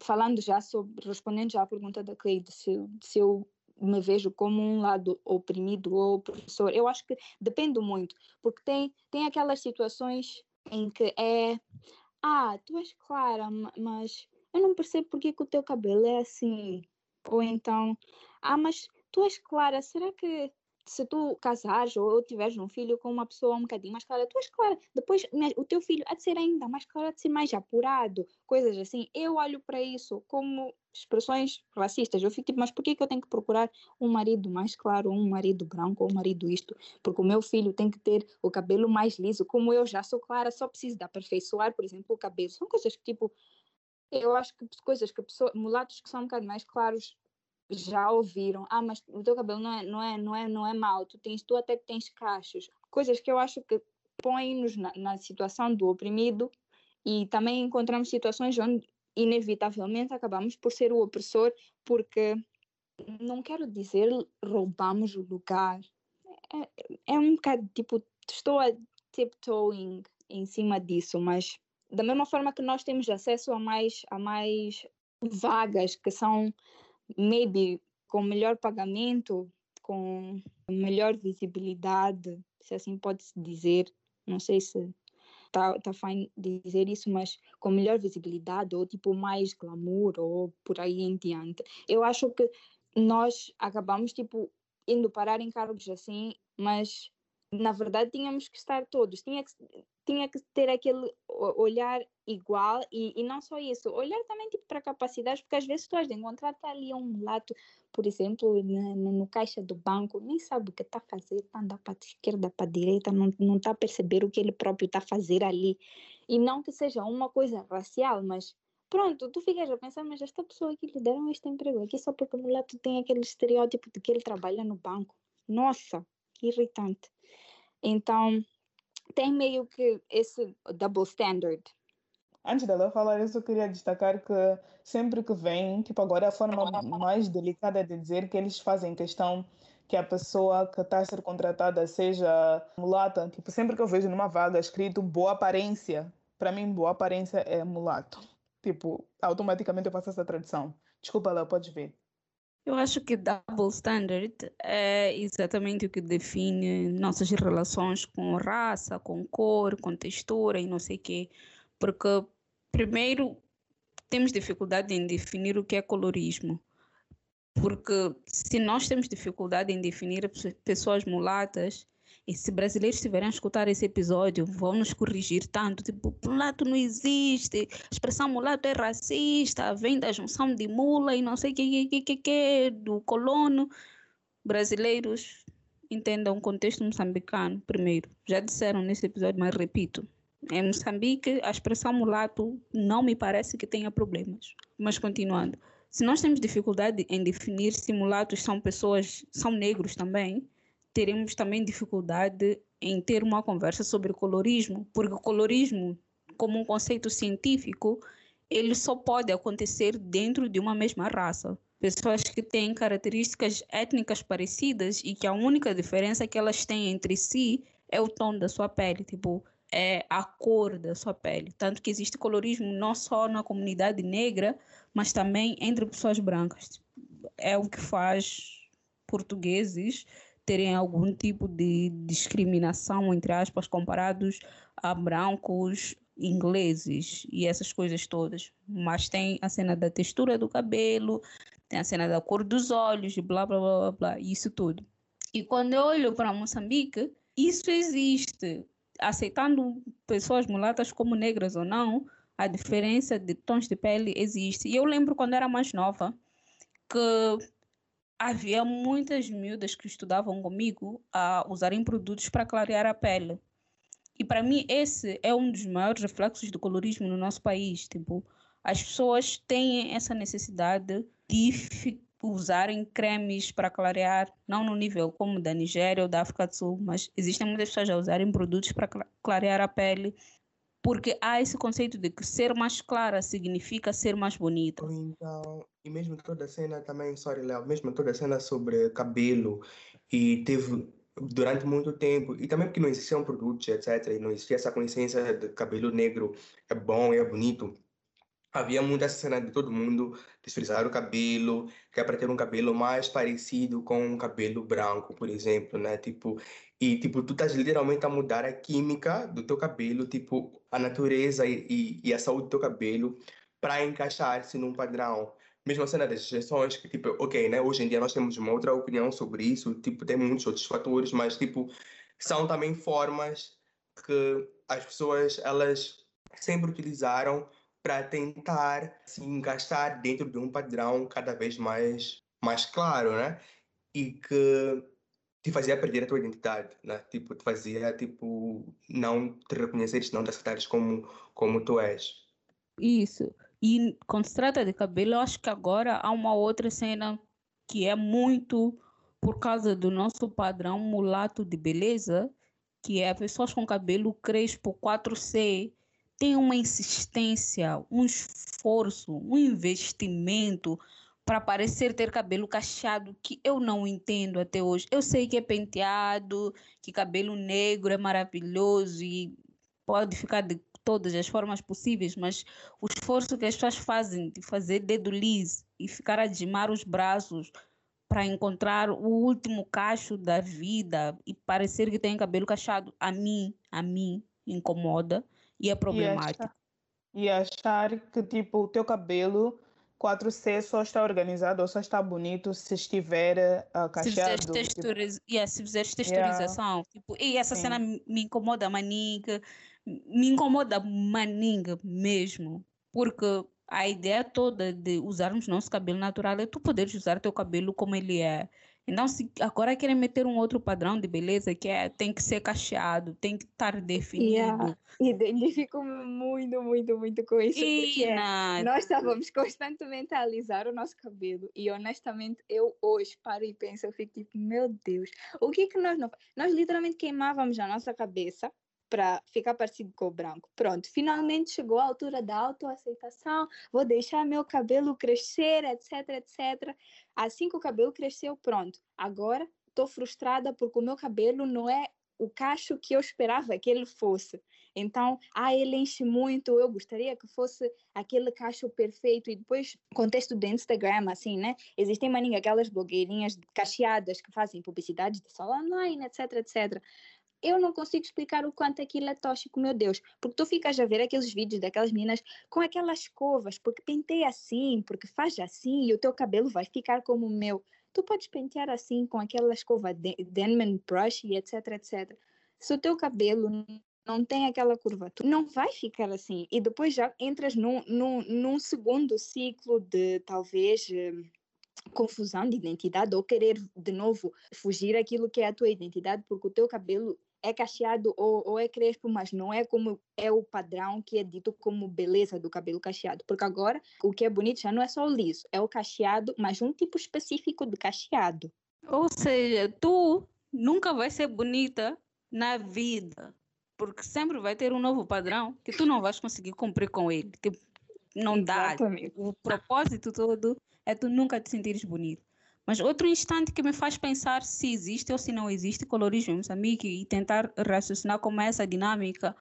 falando já sobre, respondendo já à pergunta da Cleide, se, se eu me vejo como um lado oprimido ou opressor, eu acho que depende muito, porque tem, tem aquelas situações em que é, ah, tu és clara, mas eu não percebo porque que o teu cabelo é assim. Ou então, ah, mas tu és clara, será que se tu casares ou tiveres um filho com uma pessoa um bocadinho mais clara, tu és clara. Depois o teu filho há de ser ainda mais claro, há de ser mais apurado, coisas assim. Eu olho para isso como expressões racistas. Eu fico tipo, mas por que, que eu tenho que procurar um marido mais claro, um marido branco, ou um marido isto? Porque o meu filho tem que ter o cabelo mais liso, como eu já sou clara, só preciso de aperfeiçoar, por exemplo, o cabelo. São coisas que, tipo, eu acho que coisas que pessoas, mulatos que são um bocado mais claros já ouviram. Ah, mas o teu cabelo não é, não é, não é, não é mau, tu, tens, tu até tens cachos. Coisas que eu acho que põem-nos na, na situação do oprimido e também encontramos situações onde inevitavelmente acabamos por ser o opressor, porque não quero dizer roubamos o lugar. É, é um bocado tipo, estou a tiptoeing em cima disso, mas da mesma forma que nós temos acesso a mais, a mais vagas que são maybe com melhor pagamento, com melhor visibilidade, se assim pode-se dizer, não sei se tá, tá fine dizer isso, mas com melhor visibilidade ou tipo mais glamour ou por aí em diante. Eu acho que nós acabamos tipo indo parar em cargos assim, mas na verdade tínhamos que estar todos, tinha que, tinha que ter aquele olhar igual e, e não só isso, olhar também tipo para capacidades, porque às vezes tu has de encontrar tá ali um mulato, por exemplo, no, no, caixa do banco, nem sabe o que está a fazer, está andando para a esquerda, para a direita, não está a perceber o que ele próprio está a fazer ali. E não que seja uma coisa racial, mas pronto, tu ficas a pensar, mas esta pessoa aqui lhe deram este emprego aqui só porque o mulato tem aquele estereótipo de que ele trabalha no banco. Nossa, que irritante. Então, tem meio que esse double standard. Antes dela falar isso, eu queria destacar que sempre que vem, tipo, agora é a forma mais delicada de dizer que eles fazem questão que a pessoa que está a ser contratada seja mulata. Tipo, sempre que eu vejo numa vaga escrito boa aparência, para mim, boa aparência é mulato. Tipo, automaticamente eu faço essa tradução. Desculpa, lá, pode ver. Eu acho que double standard é exatamente o que define nossas relações com raça, com cor, com textura e não sei o quê. Porque, primeiro, temos dificuldade em definir o que é colorismo. Porque se nós temos dificuldade em definir pessoas mulatas, e se brasileiros estiverem a escutar esse episódio, vão nos corrigir tanto. Tipo, mulato não existe, a expressão mulato é racista, vem da junção de mula e não sei o que, que, que, que, do colono. Brasileiros entendam o contexto moçambicano, primeiro. Já disseram nesse episódio, mas repito. Em Moçambique, a expressão mulato não me parece que tenha problemas. Mas continuando. Se nós temos dificuldade em definir se mulatos são pessoas, são negros também, teremos também dificuldade em ter uma conversa sobre colorismo, porque o colorismo, como um conceito científico, ele só pode acontecer dentro de uma mesma raça. Pessoas que têm características étnicas parecidas e que a única diferença que elas têm entre si é o tom da sua pele, tipo, é a cor da sua pele. Tanto que existe colorismo não só na comunidade negra, mas também entre pessoas brancas. É o que faz portugueses terem algum tipo de discriminação, entre aspas, comparados a brancos ingleses e essas coisas todas. Mas tem a cena da textura do cabelo, tem a cena da cor dos olhos, blá, blá, blá, blá, blá isso tudo. E quando eu olho para Moçambique, isso existe. Aceitando pessoas mulatas como negras ou não, a diferença de tons de pele existe. E eu lembro quando era mais nova que havia muitas miúdas que estudavam comigo a usarem produtos para clarear a pele. E para mim esse é um dos maiores reflexos do colorismo no nosso país. Tipo, as pessoas têm essa necessidade de usarem cremes para clarear, não no nível como da Nigéria ou da África do Sul, mas existem muitas pessoas a usarem produtos para clarear a pele porque há esse conceito de que ser mais clara significa ser mais bonita. Então, e mesmo toda a cena também, sorry Léo, mesmo toda a cena sobre cabelo e teve durante muito tempo, e também porque não existiam produtos, etc, e não existia essa consciência de cabelo negro é bom, é bonito, havia muita cena de todo mundo desfrizar o cabelo, que é para ter um cabelo mais parecido com um cabelo branco, por exemplo, né? Tipo, e tipo, tu estás literalmente a mudar a química do teu cabelo, tipo, a natureza e, e, e a saúde do teu cabelo para encaixar-se num padrão. mesmo a cena das injeções, que tipo, ok, né? Hoje em dia nós temos uma outra opinião sobre isso, tipo, tem muitos outros fatores, mas tipo, são também formas que as pessoas elas sempre utilizaram para tentar se encaixar dentro de um padrão cada vez mais mais claro, né? E que te fazia perder a tua identidade, né? Tipo, te fazia tipo não te reconheceres, não te aceitares como como tu és. Isso. E quando se trata de cabelo, eu acho que agora há uma outra cena que é muito por causa do nosso padrão mulato de beleza, que é pessoas com cabelo crespo 4C, tem uma insistência, um esforço, um investimento para parecer ter cabelo cacheado que eu não entendo até hoje. Eu sei que é penteado, que cabelo negro é maravilhoso e pode ficar de todas as formas possíveis, mas o esforço que as pessoas fazem de fazer dedo liso e ficar a dimar os braços para encontrar o último cacho da vida e parecer que tem cabelo cachado, a mim, a mim incomoda e é problemático. E achar, e achar que tipo o teu cabelo 4C só está organizado ou só está bonito se estiver uh, cacheado. Se fizeres, texturiz... tipo... yeah, se fizeres texturização. Yeah. Tipo, e essa Sim. cena me incomoda, maninga me incomoda maninga mesmo, porque a ideia toda de usarmos nosso cabelo natural é tu poderes usar teu cabelo como ele é. Então, se agora querem meter um outro padrão de beleza que é tem que ser cacheado, tem que estar definido. Yeah. Identifico-me muito, muito, muito com isso. E porque nós estávamos constantemente a alisar o nosso cabelo e honestamente eu hoje paro e penso, eu fico tipo, meu Deus, o que que nós não Nós literalmente queimávamos a nossa cabeça para ficar parecido com o branco. Pronto, finalmente chegou a altura da autoaceitação, vou deixar meu cabelo crescer, etc, etc. Assim que o cabelo cresceu, pronto. Agora estou frustrada porque o meu cabelo não é o cacho que eu esperava que ele fosse. Então, ah, ele enche muito, eu gostaria que fosse aquele cacho perfeito. E depois, contexto do Instagram, assim, né? Existem maninha, aquelas blogueirinhas cacheadas que fazem publicidade de sala online, etc, etc eu não consigo explicar o quanto aquilo é tóxico, meu Deus. Porque tu ficas a ver aqueles vídeos daquelas meninas com aquelas escovas, porque penteia assim, porque faz assim, e o teu cabelo vai ficar como o meu. Tu podes pentear assim, com aquela escova Denman Brush e etc, etc. Se o teu cabelo não tem aquela curva, tu não vai ficar assim. E depois já entras num, num, num segundo ciclo de talvez eh, confusão de identidade ou querer de novo fugir aquilo que é a tua identidade, porque o teu cabelo é cacheado ou, ou é crespo, mas não é como é o padrão que é dito como beleza do cabelo cacheado. Porque agora o que é bonito já não é só o liso, é o cacheado, mas um tipo específico de cacheado. Ou seja, tu nunca vai ser bonita na vida, porque sempre vai ter um novo padrão que tu não vais conseguir cumprir com ele. Tipo, não Exatamente. dá. O propósito todo é tu nunca te sentires bonito. Mas outro instante que me faz pensar se existe ou se não existe colorismo em Moçambique e tentar raciocinar como é essa dinâmica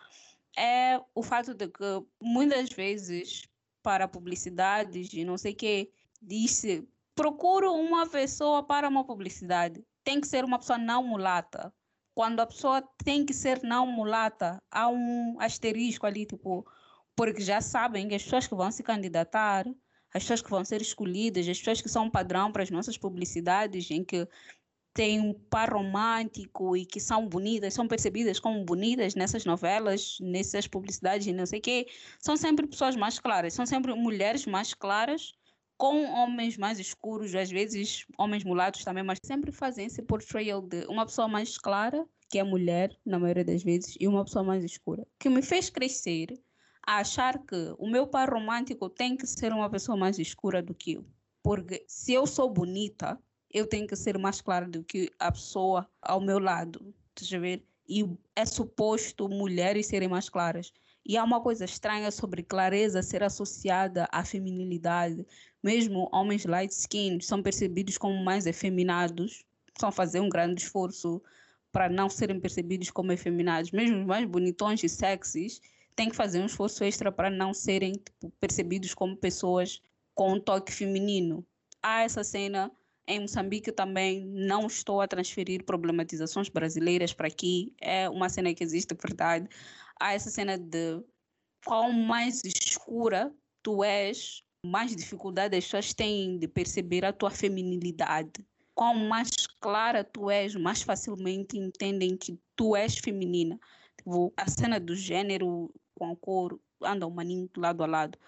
é o fato de que muitas vezes para publicidades e não sei o que diz-se procuro uma pessoa para uma publicidade. Tem que ser uma pessoa não mulata. Quando a pessoa tem que ser não mulata há um asterisco ali tipo porque já sabem que as pessoas que vão se candidatar as pessoas que vão ser escolhidas, as pessoas que são padrão para as nossas publicidades, em que tem um par romântico e que são bonitas, são percebidas como bonitas nessas novelas, nessas publicidades e não sei o quê, são sempre pessoas mais claras, são sempre mulheres mais claras com homens mais escuros, às vezes homens mulatos também, mas sempre fazem esse portrayal de uma pessoa mais clara, que é mulher, na maioria das vezes, e uma pessoa mais escura, que me fez crescer a achar que o meu par romântico tem que ser uma pessoa mais escura do que eu. Porque se eu sou bonita, eu tenho que ser mais clara do que a pessoa ao meu lado. Deixa ver? E é suposto mulheres serem mais claras. E há uma coisa estranha sobre clareza ser associada à feminilidade. Mesmo homens light skin são percebidos como mais efeminados, são fazer um grande esforço para não serem percebidos como efeminados. Mesmo os mais bonitões e sexys têm que fazer um esforço extra para não serem tipo, percebidos como pessoas com um toque feminino. Há essa cena em Moçambique também não estou a transferir problematizações brasileiras para aqui. É uma cena que existe, verdade. Há essa cena de qual mais escura tu és, mais dificuldade as pessoas têm de perceber a tua feminilidade. Quanto mais clara tu és, mais facilmente entendem que tu és feminina. Tipo, a cena do gênero com a cor anda um maninho lado a lado.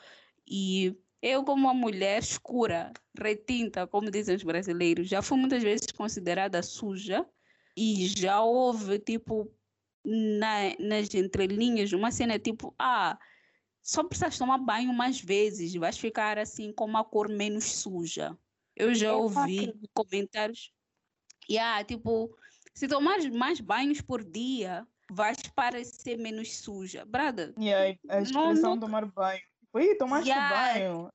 E eu, como uma mulher escura, retinta, como dizem os brasileiros, já fui muitas vezes considerada suja e já houve, tipo, na, nas entrelinhas, uma cena tipo, ah, só precisas tomar banho mais vezes, vais ficar assim com uma cor menos suja. Eu já eu ouvi comentários, yeah, tipo, se tomar mais banhos por dia, vais parecer menos suja. Brada. E aí, a expressão não... tomar banho. Ui, tomaste yeah, banho.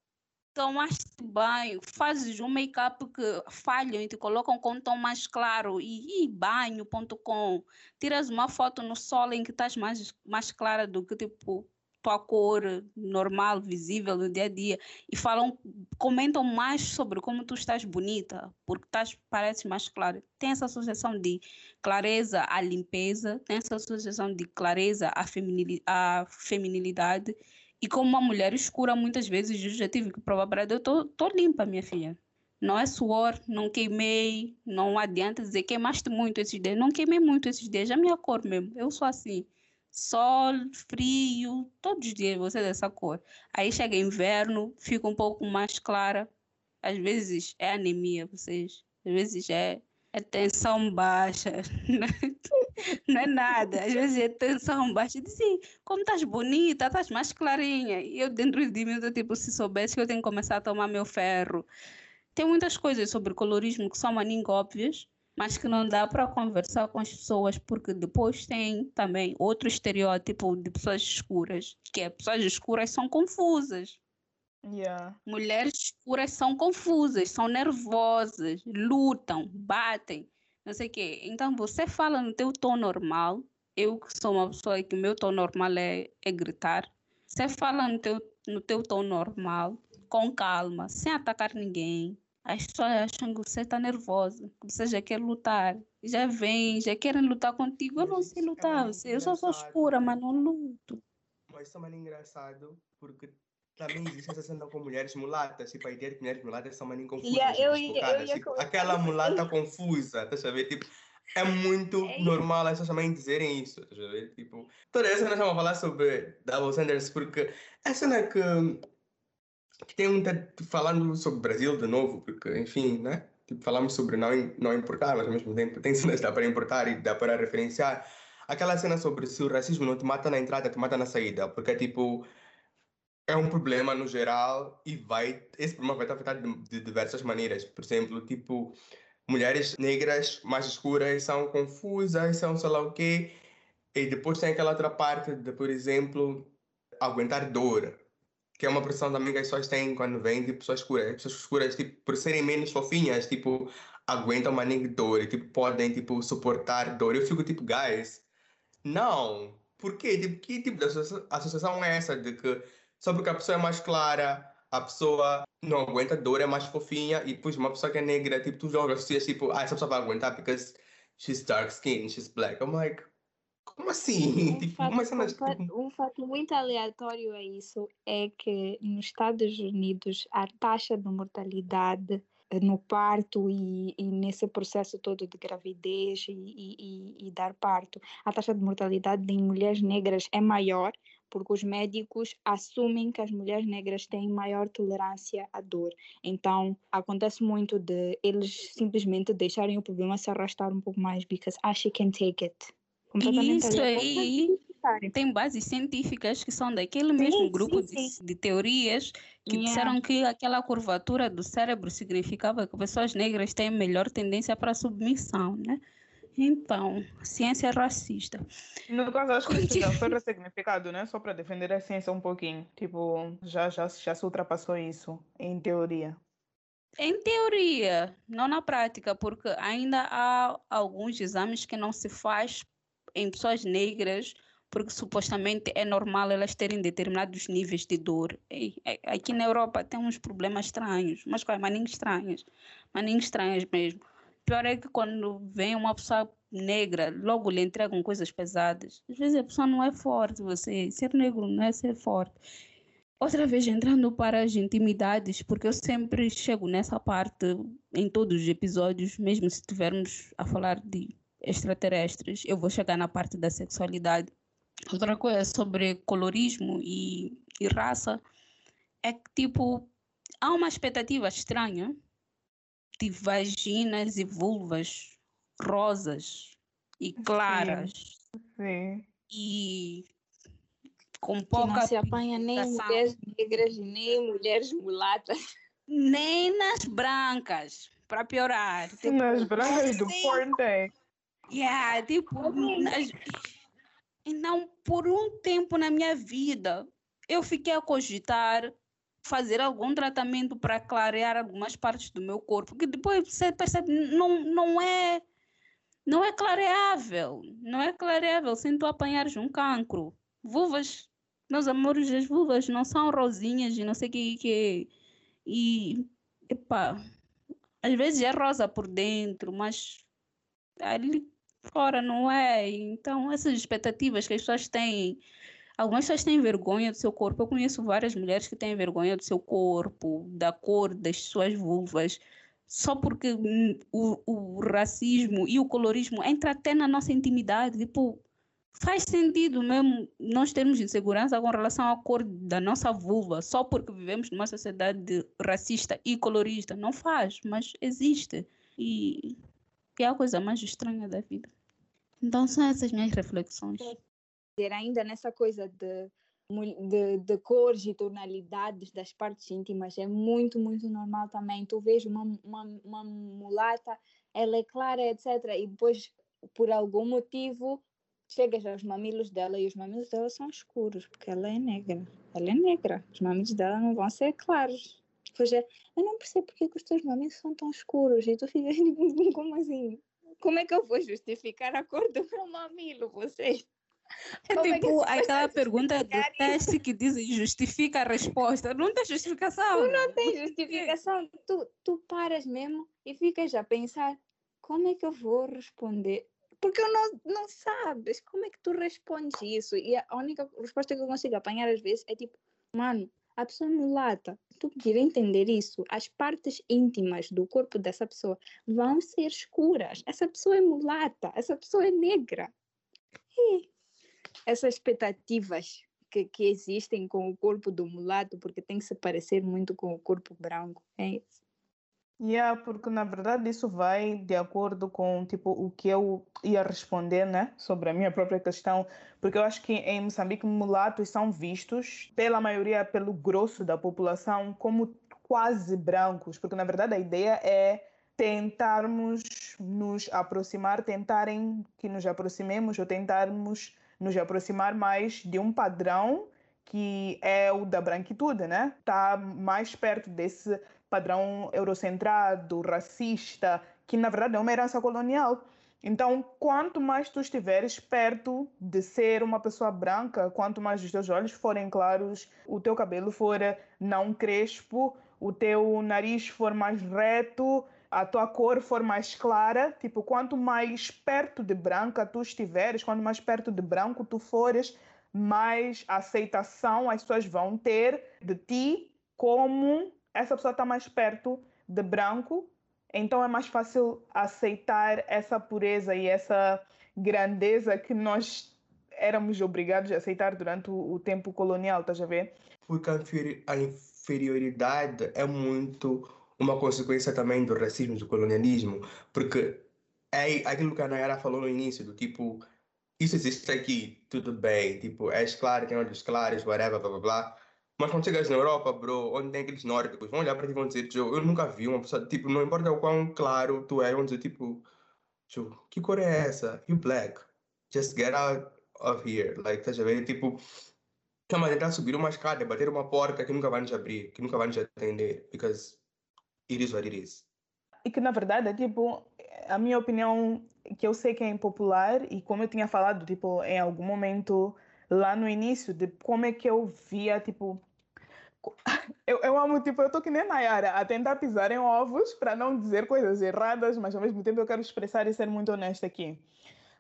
Tomaste banho, fazes um make-up que falham e te colocam com um tom mais claro e, e banho.com. Tiras uma foto no sol em que estás mais, mais clara do que tipo tua cor normal, visível no dia a dia e falam, comentam mais sobre como tu estás bonita, porque estás, pareces mais clara. Tem essa associação de clareza à limpeza, tem essa associação de clareza à, feminili à feminilidade. E como uma mulher escura, muitas vezes eu já tive que provar para eu tô, tô limpa, minha filha. Não é suor, não queimei, não adianta dizer queimaste muito esses dias. Não queimei muito esses dias, é a minha cor mesmo. Eu sou assim sol, frio, todos os dias você é dessa cor. Aí chega inverno, fica um pouco mais clara. Às vezes é anemia, vocês. Às vezes é, é tensão baixa. Não é nada. Às vezes é tensão baixa. Dizem, como estás bonita, estás mais clarinha. E eu dentro de mim, eu, tipo, se soubesse que eu tenho que começar a tomar meu ferro. Tem muitas coisas sobre colorismo que são maninho óbvias, mas que não dá para conversar com as pessoas, porque depois tem também outro estereótipo de pessoas escuras, que é pessoas escuras são confusas. Yeah. Mulheres escuras são confusas, são nervosas, lutam, batem, não sei o quê. Então você fala no teu tom normal, eu que sou uma pessoa que o meu tom normal é, é gritar, você fala no teu, no teu tom normal, com calma, sem atacar ninguém, as pessoas acham que você está nervosa, que você já quer lutar. Já vem, já querem lutar contigo. Eu não sei lutar, eu só sou escura, mas não luto. Mas isso é mais engraçado, porque também existe essa cena com mulheres mulatas, tipo, a ideia de mulheres mulatas são maninho confusas. Yeah, eu, eu, eu, tipo, aquela mulata confusa, tá a ver? Tipo, é muito é normal as pessoas também dizerem isso, tá a ver? Tipo, toda essa nós vamos falar sobre Double Sanders, porque é cena que que tem muita. falando sobre o Brasil de novo, porque, enfim, né? Tipo, falamos sobre não, não importar, mas ao mesmo tempo tem cenas que dá para importar e dá para referenciar. Aquela cena sobre se o racismo não te mata na entrada, te mata na saída, porque, tipo, é um problema no geral e vai. Esse problema vai te afetar de, de diversas maneiras. Por exemplo, tipo, mulheres negras mais escuras são confusas, são sei lá o quê. E depois tem aquela outra parte de, por exemplo, aguentar dor que é uma pressão também que as pessoas têm quando vêm de pessoas escuras. As pessoas escuras, tipo, por serem menos fofinhas, tipo, aguentam uma dor tipo, podem, tipo, suportar dor. Eu fico, tipo, guys, não. Por quê? Tipo, que tipo de associação é essa de que só porque a pessoa é mais clara, a pessoa não aguenta dor, é mais fofinha, e depois uma pessoa que é negra, tipo, tu jogas associas, tipo, ah, essa pessoa vai aguentar because she's dark skin, she's black. I'm like, como assim? Um, tipo, fato, um, fato, um fato muito aleatório a isso é que nos Estados Unidos a taxa de mortalidade eh, no parto e, e, nesse processo todo de gravidez e, e, e, dar parto, a taxa de mortalidade em mulheres negras é maior porque os médicos assumem que as mulheres negras têm maior tolerância à dor. Então, acontece muito de eles simplesmente deixarem o problema se arrastar um pouco mais because ah, she can take it. Isso aí tem bases científicas que são daquele sim, mesmo grupo sim, sim. De, de, teorias que yeah. disseram que aquela curvatura do cérebro significava que pessoas negras têm melhor tendência para submissão, né? Então, ciência é racista. No caso, acho que já foi ressignificado, né? Só para defender a ciência um pouquinho. Tipo, já, já, já se ultrapassou isso, em teoria. Em teoria, não na prática, porque ainda há alguns exames que não se faz em pessoas negras, porque supostamente é normal elas terem determinados níveis de dor. E, aqui na Europa tem uns problemas estranhos, mas quais? Nem estranhos, nem estranhos mesmo. Pior é que quando vem uma pessoa negra, logo lhe entregam coisas pesadas. Às vezes a pessoa não é forte, você ser negro não é ser forte. outra vez entrando para as intimidades, porque eu sempre chego nessa parte em todos os episódios, mesmo se estivermos a falar de extraterrestres, eu vou chegar na parte da sexualidade. Outra coisa sobre colorismo e, e raça é que, tipo, há uma expectativa estranha de vaginas e vulvas rosas e claras. Sim. E com Que pouca não se apanha nem mulheres negras, nem mulheres mulatas. nem nas brancas, para piorar. Tipo, Nas brancas do Sim. Yeah, tipo, então, por um tempo na minha vida, eu fiquei a cogitar fazer algum tratamento para clarear algumas partes do meu corpo, que depois você percebe, não, não é não é clareável, não é clareável sem tu apanhares um cancro. Vulvas, meus amores, as vulvas não são rosinhas e não sei o que, que e, epá, às vezes é rosa por dentro, mas ali fora não é. Então, essas expectativas que as pessoas têm, algumas pessoas têm vergonha do seu corpo. Eu conheço várias mulheres que têm vergonha do seu corpo, da cor das suas vulvas, só porque o, o racismo e o colorismo entra até na nossa intimidade. Tipo, faz sentido mesmo nós termos insegurança com relação à cor da nossa vulva, só porque vivemos numa sociedade racista e colorista. Não faz, mas existe. E que é a coisa mais estranha da vida. Então são essas minhas reflexões. dizer, ainda nessa coisa de, de, de cores e tonalidades das partes íntimas é muito, muito normal também. Tu vês uma, uma, uma mulata, ela é clara, etc. E depois, por algum motivo, chegas aos mamilos dela e os mamilos dela são escuros, porque ela é negra. Ela é negra. Os mamilos dela não vão ser claros. Depois é, eu não percebo porque que os teus mamilos são tão escuros. E tu ficas, como assim? Como é que eu vou justificar a cor do meu mamilo, vocês? É Como é tipo vai aquela pergunta do teste que diz justifica a resposta. Não tem justificação. Não tem justificação. Tu, tu paras mesmo e ficas a pensar como é que eu vou responder? Porque eu não, não sabes como é que tu respondes isso. E a única resposta que eu consigo apanhar às vezes é tipo, mano, a pessoa é mulata. Tu devia entender isso. As partes íntimas do corpo dessa pessoa vão ser escuras. Essa pessoa é mulata. Essa pessoa é negra. E essas expectativas que, que existem com o corpo do mulato, porque tem que se parecer muito com o corpo branco. É isso. Yeah, porque na verdade isso vai de acordo com tipo o que eu ia responder, né, sobre a minha própria questão, porque eu acho que em Moçambique mulatos são vistos pela maioria, pelo grosso da população, como quase brancos, porque na verdade a ideia é tentarmos nos aproximar, tentarem que nos aproximemos ou tentarmos nos aproximar mais de um padrão que é o da branquitude, né? Tá mais perto desse padrão eurocentrado, racista, que na verdade é uma herança colonial. Então, quanto mais tu estiveres perto de ser uma pessoa branca, quanto mais os teus olhos forem claros, o teu cabelo for não crespo, o teu nariz for mais reto, a tua cor for mais clara, tipo, quanto mais perto de branca tu estiveres, quanto mais perto de branco tu fores, mais aceitação as pessoas vão ter de ti como essa pessoa está mais perto de branco, então é mais fácil aceitar essa pureza e essa grandeza que nós éramos obrigados a aceitar durante o, tempo colonial, estás a ver? Porque a inferioridade é muito uma consequência também do racismo, do colonialismo, porque é aquilo que a Nayara falou no início, do tipo, isso existe aqui, tudo bem, tipo, és claro, tem olhos claros, whatever, blá blá blá. Mas quando chegas na Europa, bro, onde tem aqueles nórdicos, vão olhar para ti e vão dizer, Joe, eu nunca vi uma pessoa, tipo, não importa o quão claro tu és, vão dizer, tipo, que cor é essa? You black. Just get out of here. Like, a ver? Tipo, estamos a tentar subir uma escada, bater uma porta que nunca vai nos abrir, que nunca vai nos atender, because it is what it is. E que na verdade é tipo, a minha opinião, que eu sei que é impopular, e como eu tinha falado, tipo, em algum momento lá no início, de como é que eu via, tipo. Eu, eu amo, tipo, eu tô que nem Nayara, a tentar pisar em ovos para não dizer coisas erradas, mas ao mesmo tempo eu quero expressar e ser muito honesta aqui.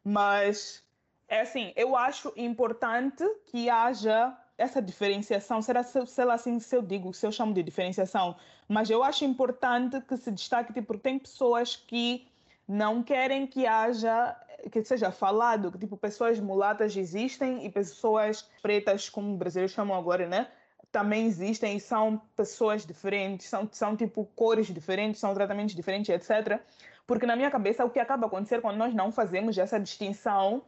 Mas, é assim, eu acho importante que haja essa diferenciação, será, sei lá assim, se eu digo, se eu chamo de diferenciação, mas eu acho importante que se destaque, tipo, porque tem pessoas que não querem que haja, que seja falado, que tipo, pessoas mulatas existem e pessoas pretas, como os brasileiros chamam agora, né? Também existem e são pessoas diferentes, são, são tipo cores diferentes, são tratamentos diferentes, etc. Porque na minha cabeça o que acaba acontecendo quando nós não fazemos essa distinção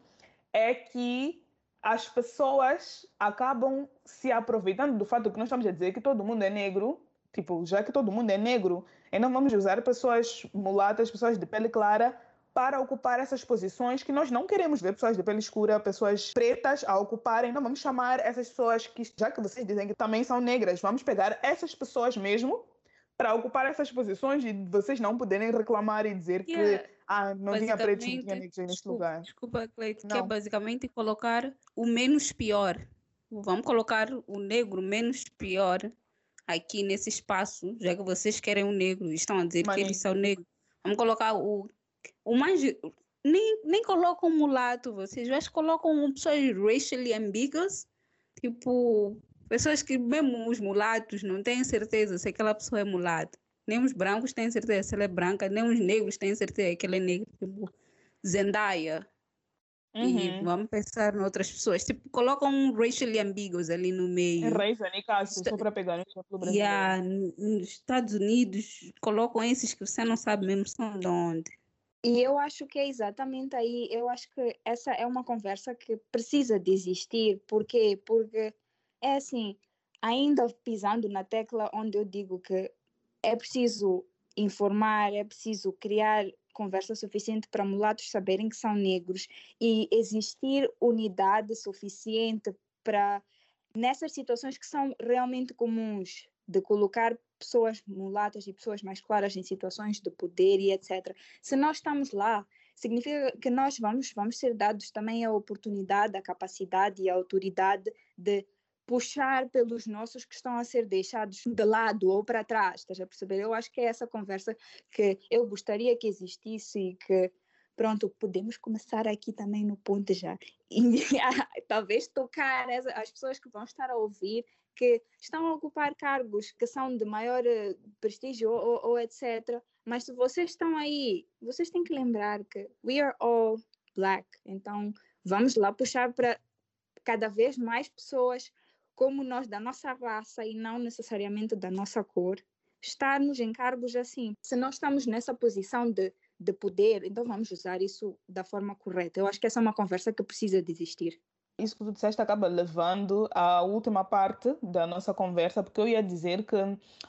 é que as pessoas acabam se aproveitando do fato que nós estamos a dizer que todo mundo é negro, tipo, já que todo mundo é negro, então vamos usar pessoas mulatas, pessoas de pele clara para ocupar essas posições que nós não queremos ver pessoas de pele escura, pessoas pretas a ocuparem. Não vamos chamar essas pessoas que, já que vocês dizem que também são negras, vamos pegar essas pessoas mesmo para ocupar essas posições e vocês não poderem reclamar e dizer que é, ah, não tinha pretos, não tinha negros neste lugar. Desculpa, Cleide, que é basicamente colocar o menos pior. Vamos colocar o negro menos pior aqui nesse espaço, já que vocês querem um negro estão a dizer que eles são negros. Vamos colocar o, o mais. Nem, nem colocam mulato, vocês já colocam pessoas racially ambiguous, tipo, pessoas que mesmo os mulatos não têm certeza se aquela pessoa é mulata. Nem os brancos têm certeza se ela é branca, nem os negros têm certeza que ela é negra. Tipo, Zendaya, Uhum. E vamos pensar em outras pessoas. Tipo, colocam um racially ambíguos ali no meio. Racial, caso, só para pegar no exemplo brasileiro. Yeah, nos Estados Unidos, colocam esses que você não sabe mesmo são de onde. E eu acho que é exatamente aí, eu acho que essa é uma conversa que precisa de existir. Por quê? Porque é assim, ainda pisando na tecla onde eu digo que é preciso informar, é preciso criar conversa suficiente para mulatos saberem que são negros e existir unidade suficiente para nessas situações que são realmente comuns de colocar pessoas mulatas e pessoas mais claras em situações de poder e etc. Se nós estamos lá, significa que nós vamos vamos ser dados também a oportunidade, a capacidade e a autoridade de puxar pelos nossos que estão a ser deixados de lado ou para trás, estás a perceber? Eu acho que é essa conversa que eu gostaria que existisse e que, pronto, podemos começar aqui também no ponto já. E talvez tocar as pessoas que vão estar a ouvir que estão a ocupar cargos que são de maior eh, prestígio ou, ou etc. Mas se vocês estão aí, vocês têm que lembrar que we are all black. Então vamos lá puxar para cada vez mais pessoas como nós da nossa raça e não necessariamente da nossa cor, estarmos em cargos assim. Se nós estamos nessa posição de, de poder, então vamos usar isso da forma correta. Eu acho que essa é uma conversa que precisa de existir. Isso que tu disseste acaba levando à última parte da nossa conversa, porque eu ia dizer que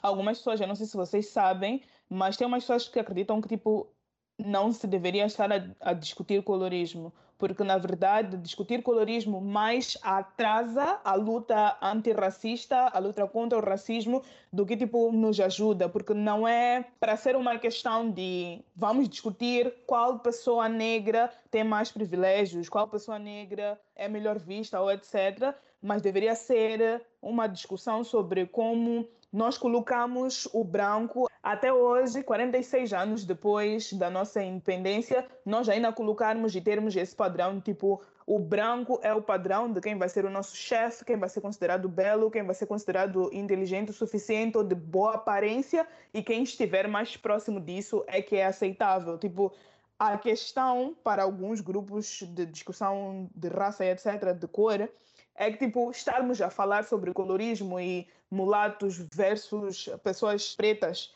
algumas pessoas, eu não sei se vocês sabem, mas tem umas pessoas que acreditam que tipo não se deveria estar a, a, discutir colorismo, porque na verdade discutir colorismo mais atrasa a luta antirracista, a luta contra o racismo, do que tipo nos ajuda, porque não é para ser uma questão de vamos discutir qual pessoa negra tem mais privilégios, qual pessoa negra é melhor vista ou etc, mas deveria ser uma discussão sobre como nós colocamos o branco até hoje, 46 anos depois da nossa independência, nós ainda colocarmos e termos esse padrão, tipo, o branco é o padrão de quem vai ser o nosso chefe, quem vai ser considerado belo, quem vai ser considerado inteligente o suficiente ou de boa aparência, e quem estiver mais próximo disso é que é aceitável. Tipo, a questão para alguns grupos de discussão de raça e etc., de cor, é que tipo estarmos a falar sobre colorismo e mulatos versus pessoas pretas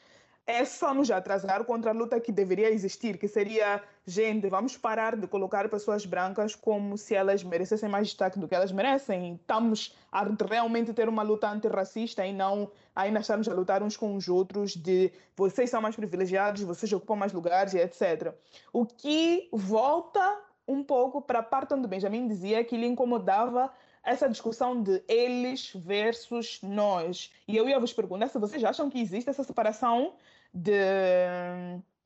é só nos atrasar contra a luta que deveria existir, que seria, gente, vamos parar de colocar pessoas brancas como se elas merecessem mais destaque do que elas merecem. Estamos a realmente ter uma luta antirracista e não ainda estamos a lutar uns com os outros de vocês são mais privilegiados, vocês ocupam mais lugares etc. O que volta um pouco para a parte onde Benjamin dizia que lhe incomodava essa discussão de eles versus nós. E eu ia vos perguntar se vocês acham que existe essa separação de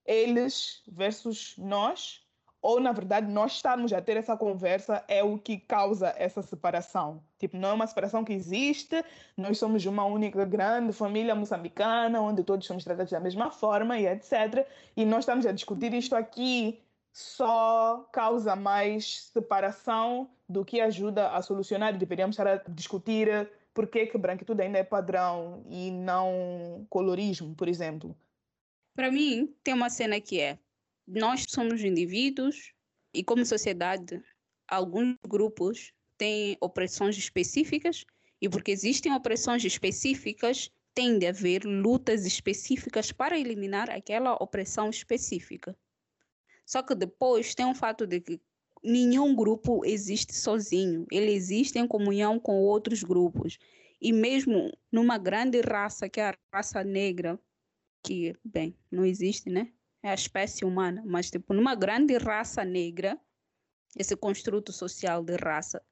eles versus nós, ou na verdade nós estarmos a ter essa conversa é o que causa essa separação. Tipo, não é uma separação que existe, nós somos uma única grande família moçambicana, onde todos somos tratados da mesma forma e etc. E nós estamos a discutir isto aqui só causa mais separação do que ajuda a solucionar. Deveríamos estar a discutir por que, branquitude ainda é padrão e não colorismo, por exemplo. Para mim, tem uma cena que é: nós somos indivíduos e, como sociedade, alguns grupos têm opressões específicas, e porque existem opressões específicas, tem de haver lutas específicas para eliminar aquela opressão específica. Só que depois tem um fato de que nenhum grupo existe sozinho, ele existe em comunhão com outros grupos. E mesmo numa grande raça, que é a raça negra, que, bem, não existe, né? É a espécie humana, mas tipo, numa grande raça negra, esse construto social de raça,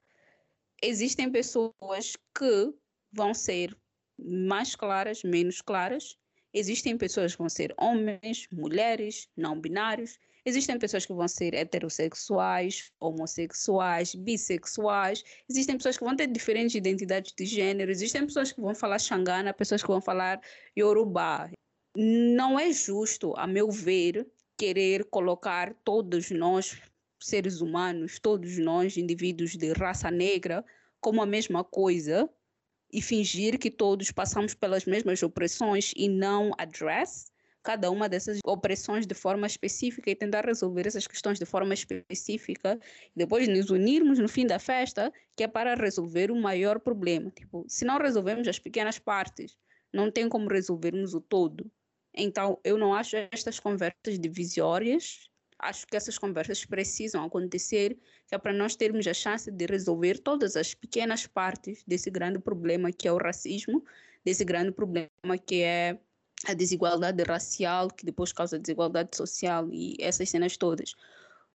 existem pessoas que vão ser mais claras, menos claras. Existem pessoas que vão ser homens, mulheres, não binários. Existem pessoas que vão ser heterossexuais, homossexuais, bissexuais. Existem pessoas que vão ter diferentes identidades de gênero. Existem pessoas que vão falar xangana, pessoas que vão falar yorubá. Não é justo, a meu ver, querer colocar todos nós, seres humanos, todos nós, indivíduos de raça negra, como a mesma coisa e fingir que todos passamos pelas mesmas opressões e não address cada uma dessas opressões de forma específica e tentar resolver essas questões de forma específica, depois nos unirmos no fim da festa, que é para resolver o maior problema. Tipo, se não resolvemos as pequenas partes, não tem como resolvermos o todo. Então, eu não acho estas conversas divisórias, acho que essas conversas precisam acontecer, que é para nós termos a chance de resolver todas as pequenas partes desse grande problema que é o racismo, desse grande problema que é a desigualdade racial, que depois causa desigualdade social e essas cenas todas.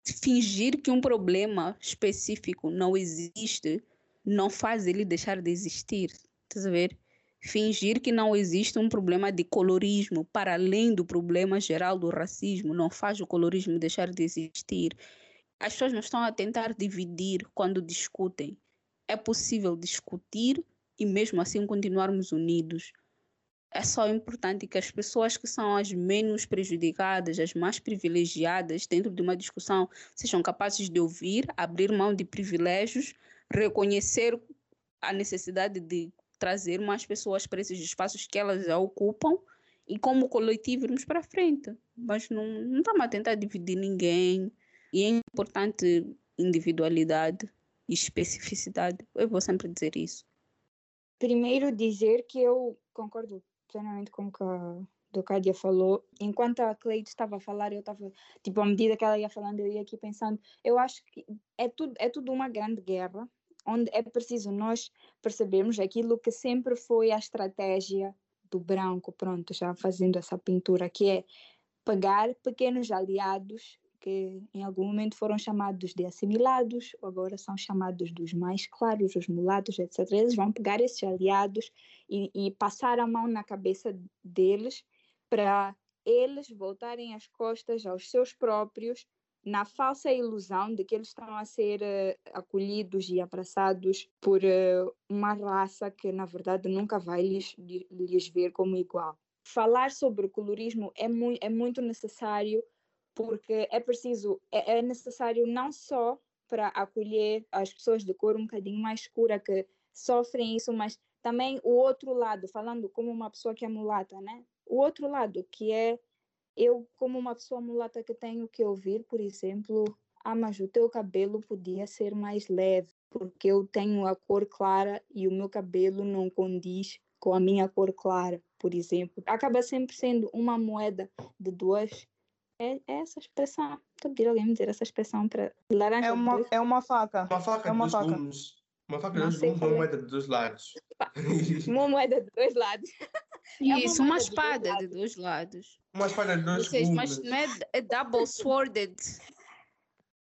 Fingir que um problema específico não existe não faz ele deixar de existir. Estás a ver? Fingir que não existe um problema de colorismo para além do problema geral do racismo não faz o colorismo deixar de existir. As pessoas não estão a tentar dividir quando discutem. É possível discutir e mesmo assim continuarmos unidos é só importante que as pessoas que são as menos prejudicadas, as mais privilegiadas dentro de uma discussão, sejam capazes de ouvir, abrir mão de privilégios, reconhecer a necessidade de trazer mais pessoas para esses espaços que elas já ocupam e como coletivo irmos para frente. Mas não, não estamos a tentar dividir ninguém e é importante individualidade e especificidade. Eu vou sempre dizer isso. Primeiro dizer que eu concordo plenamente com o que a Docádia falou. Enquanto a Cleide estava a falar, eu estava, tipo, à medida que ela ia falando, eu ia aqui pensando, eu acho que é tudo, é tudo uma grande guerra, onde é preciso nós percebermos aquilo que sempre foi a estratégia do branco, pronto, já fazendo essa pintura, que é pegar pequenos aliados em algum momento foram chamados de assimilados, agora são chamados dos mais claros, os mulatos, etc. Eles vão pegar esses aliados e, e passar a mão na cabeça deles para eles voltarem as costas aos seus próprios na falsa ilusão de que eles estão a ser uh, acolhidos e abraçados por uh, uma raça que na verdade nunca vai lhes, lhes ver como igual. Falar sobre o colorismo é, mu é muito necessário porque é preciso, é, é necessário não só para acolher as pessoas de cor um bocadinho mais escura que sofrem isso, mas também o outro lado, falando como uma pessoa que é mulata, né? O outro lado, que é eu, como uma pessoa mulata que tenho que ouvir, por exemplo, ah, mas o teu cabelo podia ser mais leve, porque eu tenho a cor clara e o meu cabelo não condiz com a minha cor clara, por exemplo. Acaba sempre sendo uma moeda de duas é, é essa expressão. Estou a pedir alguém me dizer essa expressão para laranja. É uma, é uma faca. Uma faca é uma dos faca. gumes. Uma faca dos gumes, uma moeda de dois lados. uma moeda de dois lados. Isso, uma, uma espada de dois lados. Uma espada de dois Vocês, gumes. Mas não é, é double sworded.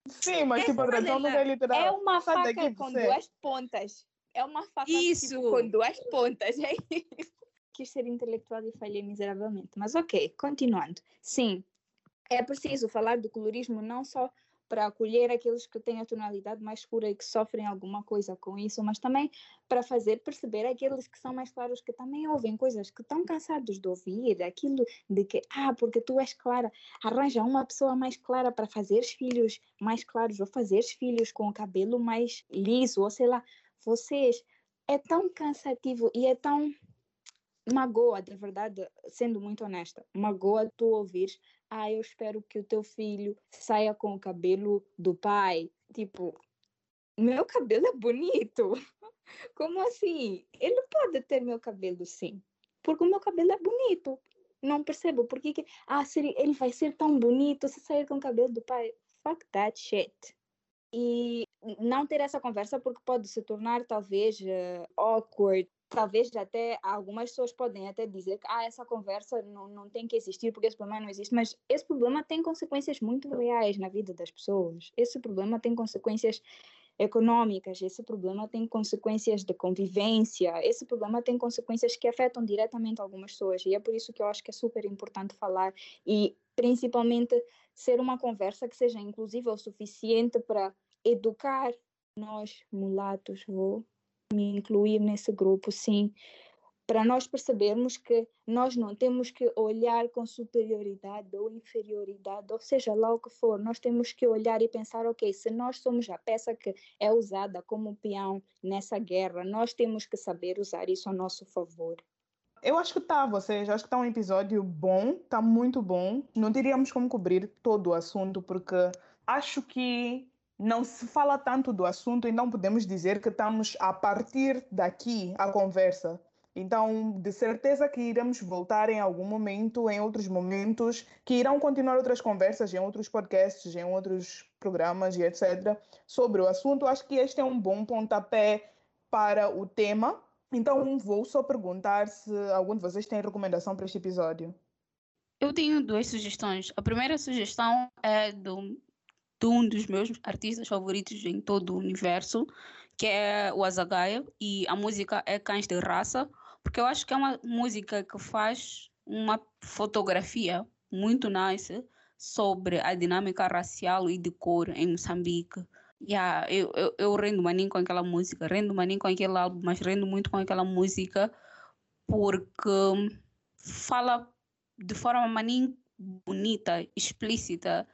Sim, mas tipo, a não é literal. É uma faca com você. duas pontas. É uma faca Isso. tipo, com duas pontas. É isso. Quis ser intelectual e falhei miseravelmente. Mas ok, continuando. Sim, é preciso falar do colorismo não só para acolher aqueles que têm a tonalidade mais escura e que sofrem alguma coisa com isso, mas também para fazer perceber aqueles que são mais claros que também ouvem coisas que estão cansados de ouvir, aquilo de que, ah, porque tu és clara, arranja uma pessoa mais clara para fazeres filhos mais claros ou fazeres filhos com o cabelo mais liso, ou sei lá, vocês é tão cansativo e é tão magoa, de verdade, sendo muito honesta, magoa tu ouvires, ah, eu espero que o teu filho saia com o cabelo do pai. Tipo, meu cabelo é bonito. Como assim? Ele pode ter meu cabelo sim, porque o meu cabelo é bonito. Não percebo por que, ah, ele vai ser tão bonito se sair com o cabelo do pai. Fuck that shit. E não ter essa conversa porque pode se tornar talvez uh, awkward. Talvez até algumas pessoas podem até dizer que ah, essa conversa não, não tem que existir porque esse problema não existe, mas esse problema tem consequências muito reais na vida das pessoas. Esse problema tem consequências econômicas, esse problema tem consequências de convivência, esse problema tem consequências que afetam diretamente algumas pessoas. E é por isso que eu acho que é super importante falar e principalmente ser uma conversa que seja inclusiva o suficiente para educar nós mulatos, vou me incluir nesse grupo, sim, para nós percebermos que nós não temos que olhar com superioridade ou inferioridade, ou seja lá o que for, nós temos que olhar e pensar, ok, se nós somos a peça que é usada como peão nessa guerra, nós temos que saber usar isso a nosso favor. Eu acho que tá, vocês. Acho que tá um episódio bom, tá muito bom. Não teríamos como cobrir todo o assunto, porque acho que não se fala tanto do assunto e não podemos dizer que estamos a partir daqui a conversa. Então, de certeza que iremos voltar em algum momento, em outros momentos, que irão continuar outras conversas em outros podcasts, em outros programas e etc. sobre o assunto. Acho que este é um bom pontapé para o tema. Então, vou só perguntar se algum de vocês tem recomendação para este episódio. Eu tenho duas sugestões. A primeira sugestão é do de um dos meus artistas favoritos em todo o universo, que é o Azagaia, e a música é Cães de Raça, porque eu acho que é uma música que faz uma fotografia muito nice sobre a dinâmica racial e de cor em Moçambique. Yeah, eu, eu, eu rendo maninho com aquela música, rendo maninho com aquele álbum, mas rendo muito com aquela música porque fala de forma maninho bonita, explícita,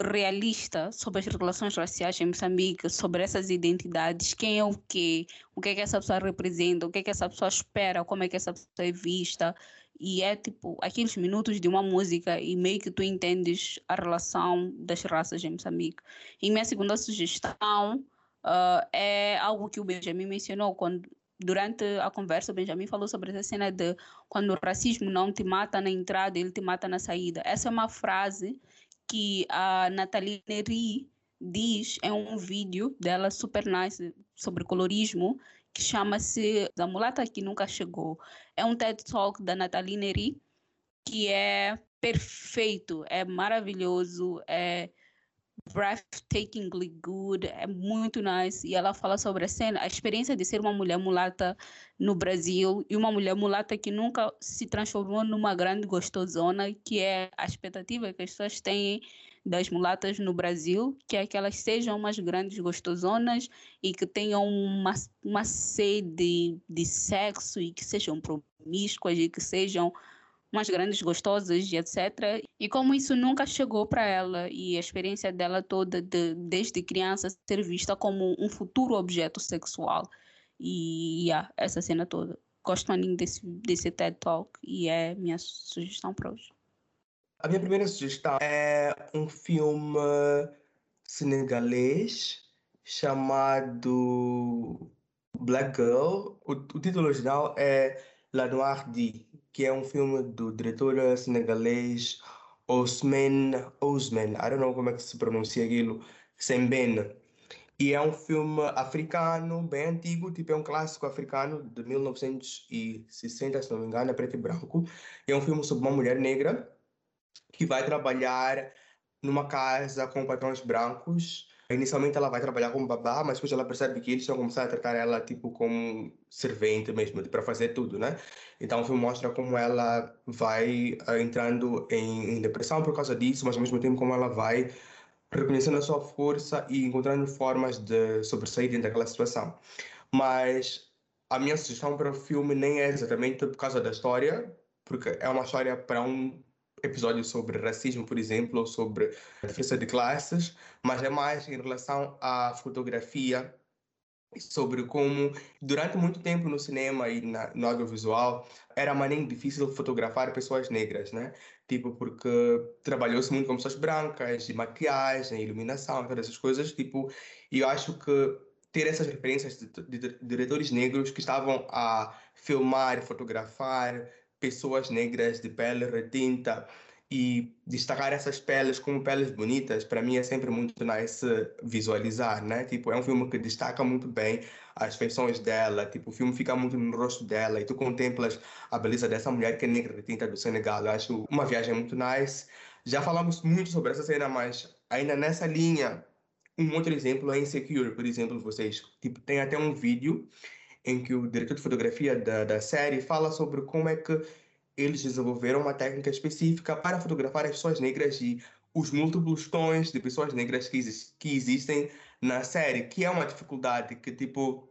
realista sobre as relações raciais em Moçambique, sobre essas identidades, quem é o quê, o que é que essa pessoa representa, o que é que essa pessoa espera, como é que essa pessoa é vista. E é tipo aqueles minutos de uma música e meio que tu entendes a relação das raças em Moçambique. E minha segunda sugestão uh, é algo que o Benjamin mencionou quando durante a conversa, o Benjamin falou sobre essa cena de quando o racismo não te mata na entrada, ele te mata na saída. Essa é uma frase que a Nathalie Neri diz em um vídeo dela super nice sobre colorismo que chama-se A Mulata que Nunca Chegou. É um TED Talk da Nathalie Neri que é perfeito, é maravilhoso, é breathtakingly good, é muito nice. E ela fala sobre a cena, a experiência de ser uma mulher mulata no Brasil e uma mulher mulata que nunca se transformou numa grande gostosona, que é a expectativa que as pessoas têm das mulatas no Brasil, que é que elas sejam umas grandes gostosonas e que tenham uma, uma sede de sexo e que sejam promíscuas e que sejam umas grandes gostosas e etc. E como isso nunca chegou para ela e a experiência dela toda de, desde criança ser vista como um futuro objeto sexual. E yeah, essa cena toda. Gosto muito desse, desse TED Talk e é minha sugestão para hoje. A minha primeira sugestão é um filme senegalês chamado Black Girl. O, o título original é La Noire Dit que é um filme do diretor senegalês Osman Osman, I don't know como é que se pronuncia aquilo, Sembene. E é um filme africano, bem antigo, tipo é um clássico africano de 1960, se não me engano, é preto e branco. E é um filme sobre uma mulher negra que vai trabalhar numa casa com patrões brancos Inicialmente ela vai trabalhar como babá, mas depois ela percebe que eles estão começando a tratar ela tipo como servente mesmo, para fazer tudo, né? Então o filme mostra como ela vai uh, entrando em, em, depressão por causa disso, mas ao mesmo tempo como ela vai reconhecendo a sua força e encontrando formas de sobressair dentro daquela situação. Mas a minha sugestão para o filme nem é exatamente por causa da história, porque é uma história para um episódio sobre racismo, por exemplo, ou sobre diferença de classes, mas é mais em relação à fotografia sobre como durante muito tempo no cinema e na, no audiovisual era maneiro difícil fotografar pessoas negras, né? Tipo, porque trabalhou-se muito com pessoas brancas, e maquiagem, iluminação, todas essas coisas, tipo, e eu acho que ter essas referências de, de, de diretores negros que estavam a filmar fotografar pessoas negras de pele retinta e destacar essas peles como peles bonitas, para mim é sempre muito nice visualizar, né? Tipo, é um filme que destaca muito bem as feições dela, tipo, o filme fica muito no rosto dela e tu contemplas a beleza dessa mulher que é negra retinta do Senegal. Eu acho uma viagem muito nice. Já falamos muito sobre essa cena, mas ainda nessa linha, um outro exemplo é Insecure, por exemplo, vocês, tipo, tem até um vídeo em que o diretor de fotografia da, da série fala sobre como é que eles desenvolveram uma técnica específica para fotografar as pessoas negras e os múltiplos tons de pessoas negras que, exist que existem na série, que é uma dificuldade que, tipo,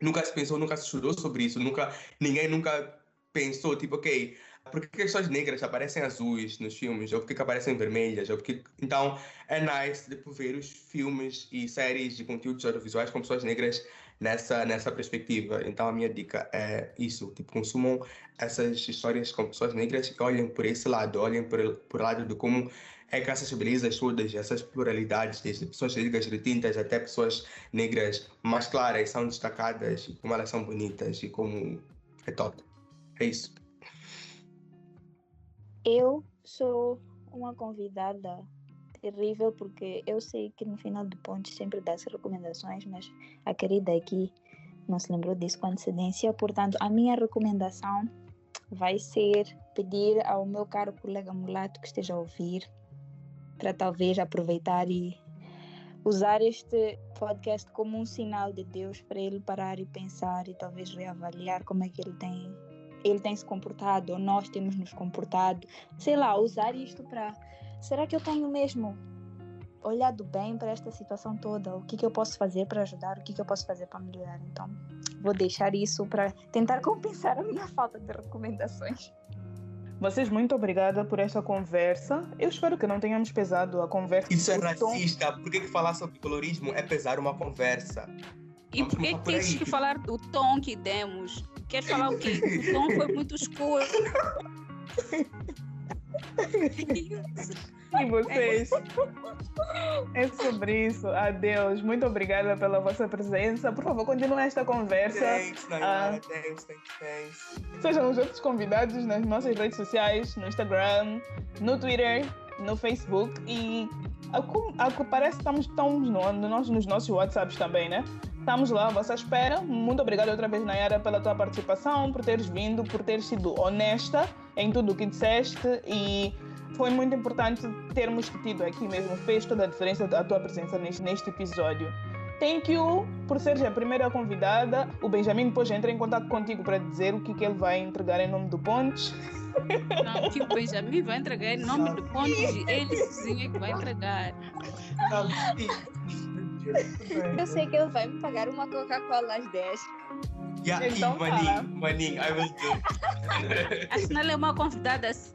nunca se pensou, nunca se estudou sobre isso, nunca, ninguém nunca pensou, tipo, ok, por que as pessoas negras aparecem azuis nos filmes? Ou por que aparecem vermelhas? Ou porque... Então, é nice tipo, ver os filmes e séries de conteúdos audiovisuais com pessoas negras nessa, nessa perspectiva. Então, a minha dica é isso: tipo, consumam essas histórias com pessoas negras e olhem por esse lado, olhem por, por lado de como é que essas belezas todas, essas pluralidades, desde pessoas negras retintas até pessoas negras mais claras, são destacadas como elas são bonitas e como é top. É isso. Eu sou uma convidada terrível porque eu sei que no final do ponto sempre dá as recomendações, mas a querida aqui não se lembrou disso com antecedência. Portanto, a minha recomendação vai ser pedir ao meu caro colega mulato que esteja a ouvir para talvez aproveitar e usar este podcast como um sinal de Deus para ele parar e pensar e talvez reavaliar como é que ele tem ele tem se comportado ou nós temos nos comportado, sei lá, usar isto para será que eu tenho mesmo olhado bem para esta situação toda? O que, que eu posso fazer para ajudar? O que, que eu posso fazer para melhorar? Então, vou deixar isso para tentar compensar a minha falta de recomendações. Vocês, muito obrigada por esta conversa. Eu espero que não tenhamos pesado a conversa. Isso é racista. Tom... Por que, que falar sobre colorismo é pesar uma conversa? E por que tens que falar do tom que demos? Queres falar o quê? O tom foi muito escuro. E vocês? É sobre isso. Adeus. Muito obrigada pela vossa presença. Por favor, continue esta conversa. Thanks, Nayara. Uh, thanks, thanks, thanks. Sejam os outros convidados nas nossas redes sociais, no Instagram, no Twitter, no Facebook e ao que parece estamos, estamos no, no, nos nossos WhatsApps também, né? Estamos lá à vossa espera. Muito obrigada outra vez, Nayara, pela tua participação, por teres vindo, por teres sido honesta em tudo o que disseste e foi muito importante termos tido aqui mesmo. Fez toda a diferença a tua presença neste, neste episódio. Thank you por seres a primeira convidada. O Benjamin depois entra em contato contigo para dizer o que, que ele vai entregar em nome do Pontes. Não, que o Benjamin vai entregar em nome do Pontes e ele sozinho é que vai entregar. Eu sei que ele vai me pagar uma Coca-Cola às 10. Yeah, então, maninho, maninho, I will do. Afinal, é uma convidada assim,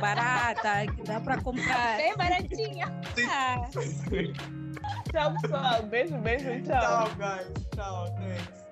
barata, que dá para comprar. Bem baratinha. Ah. tchau, pessoal. Beijo, beijo, tchau. Tchau, guys. Tchau, thanks.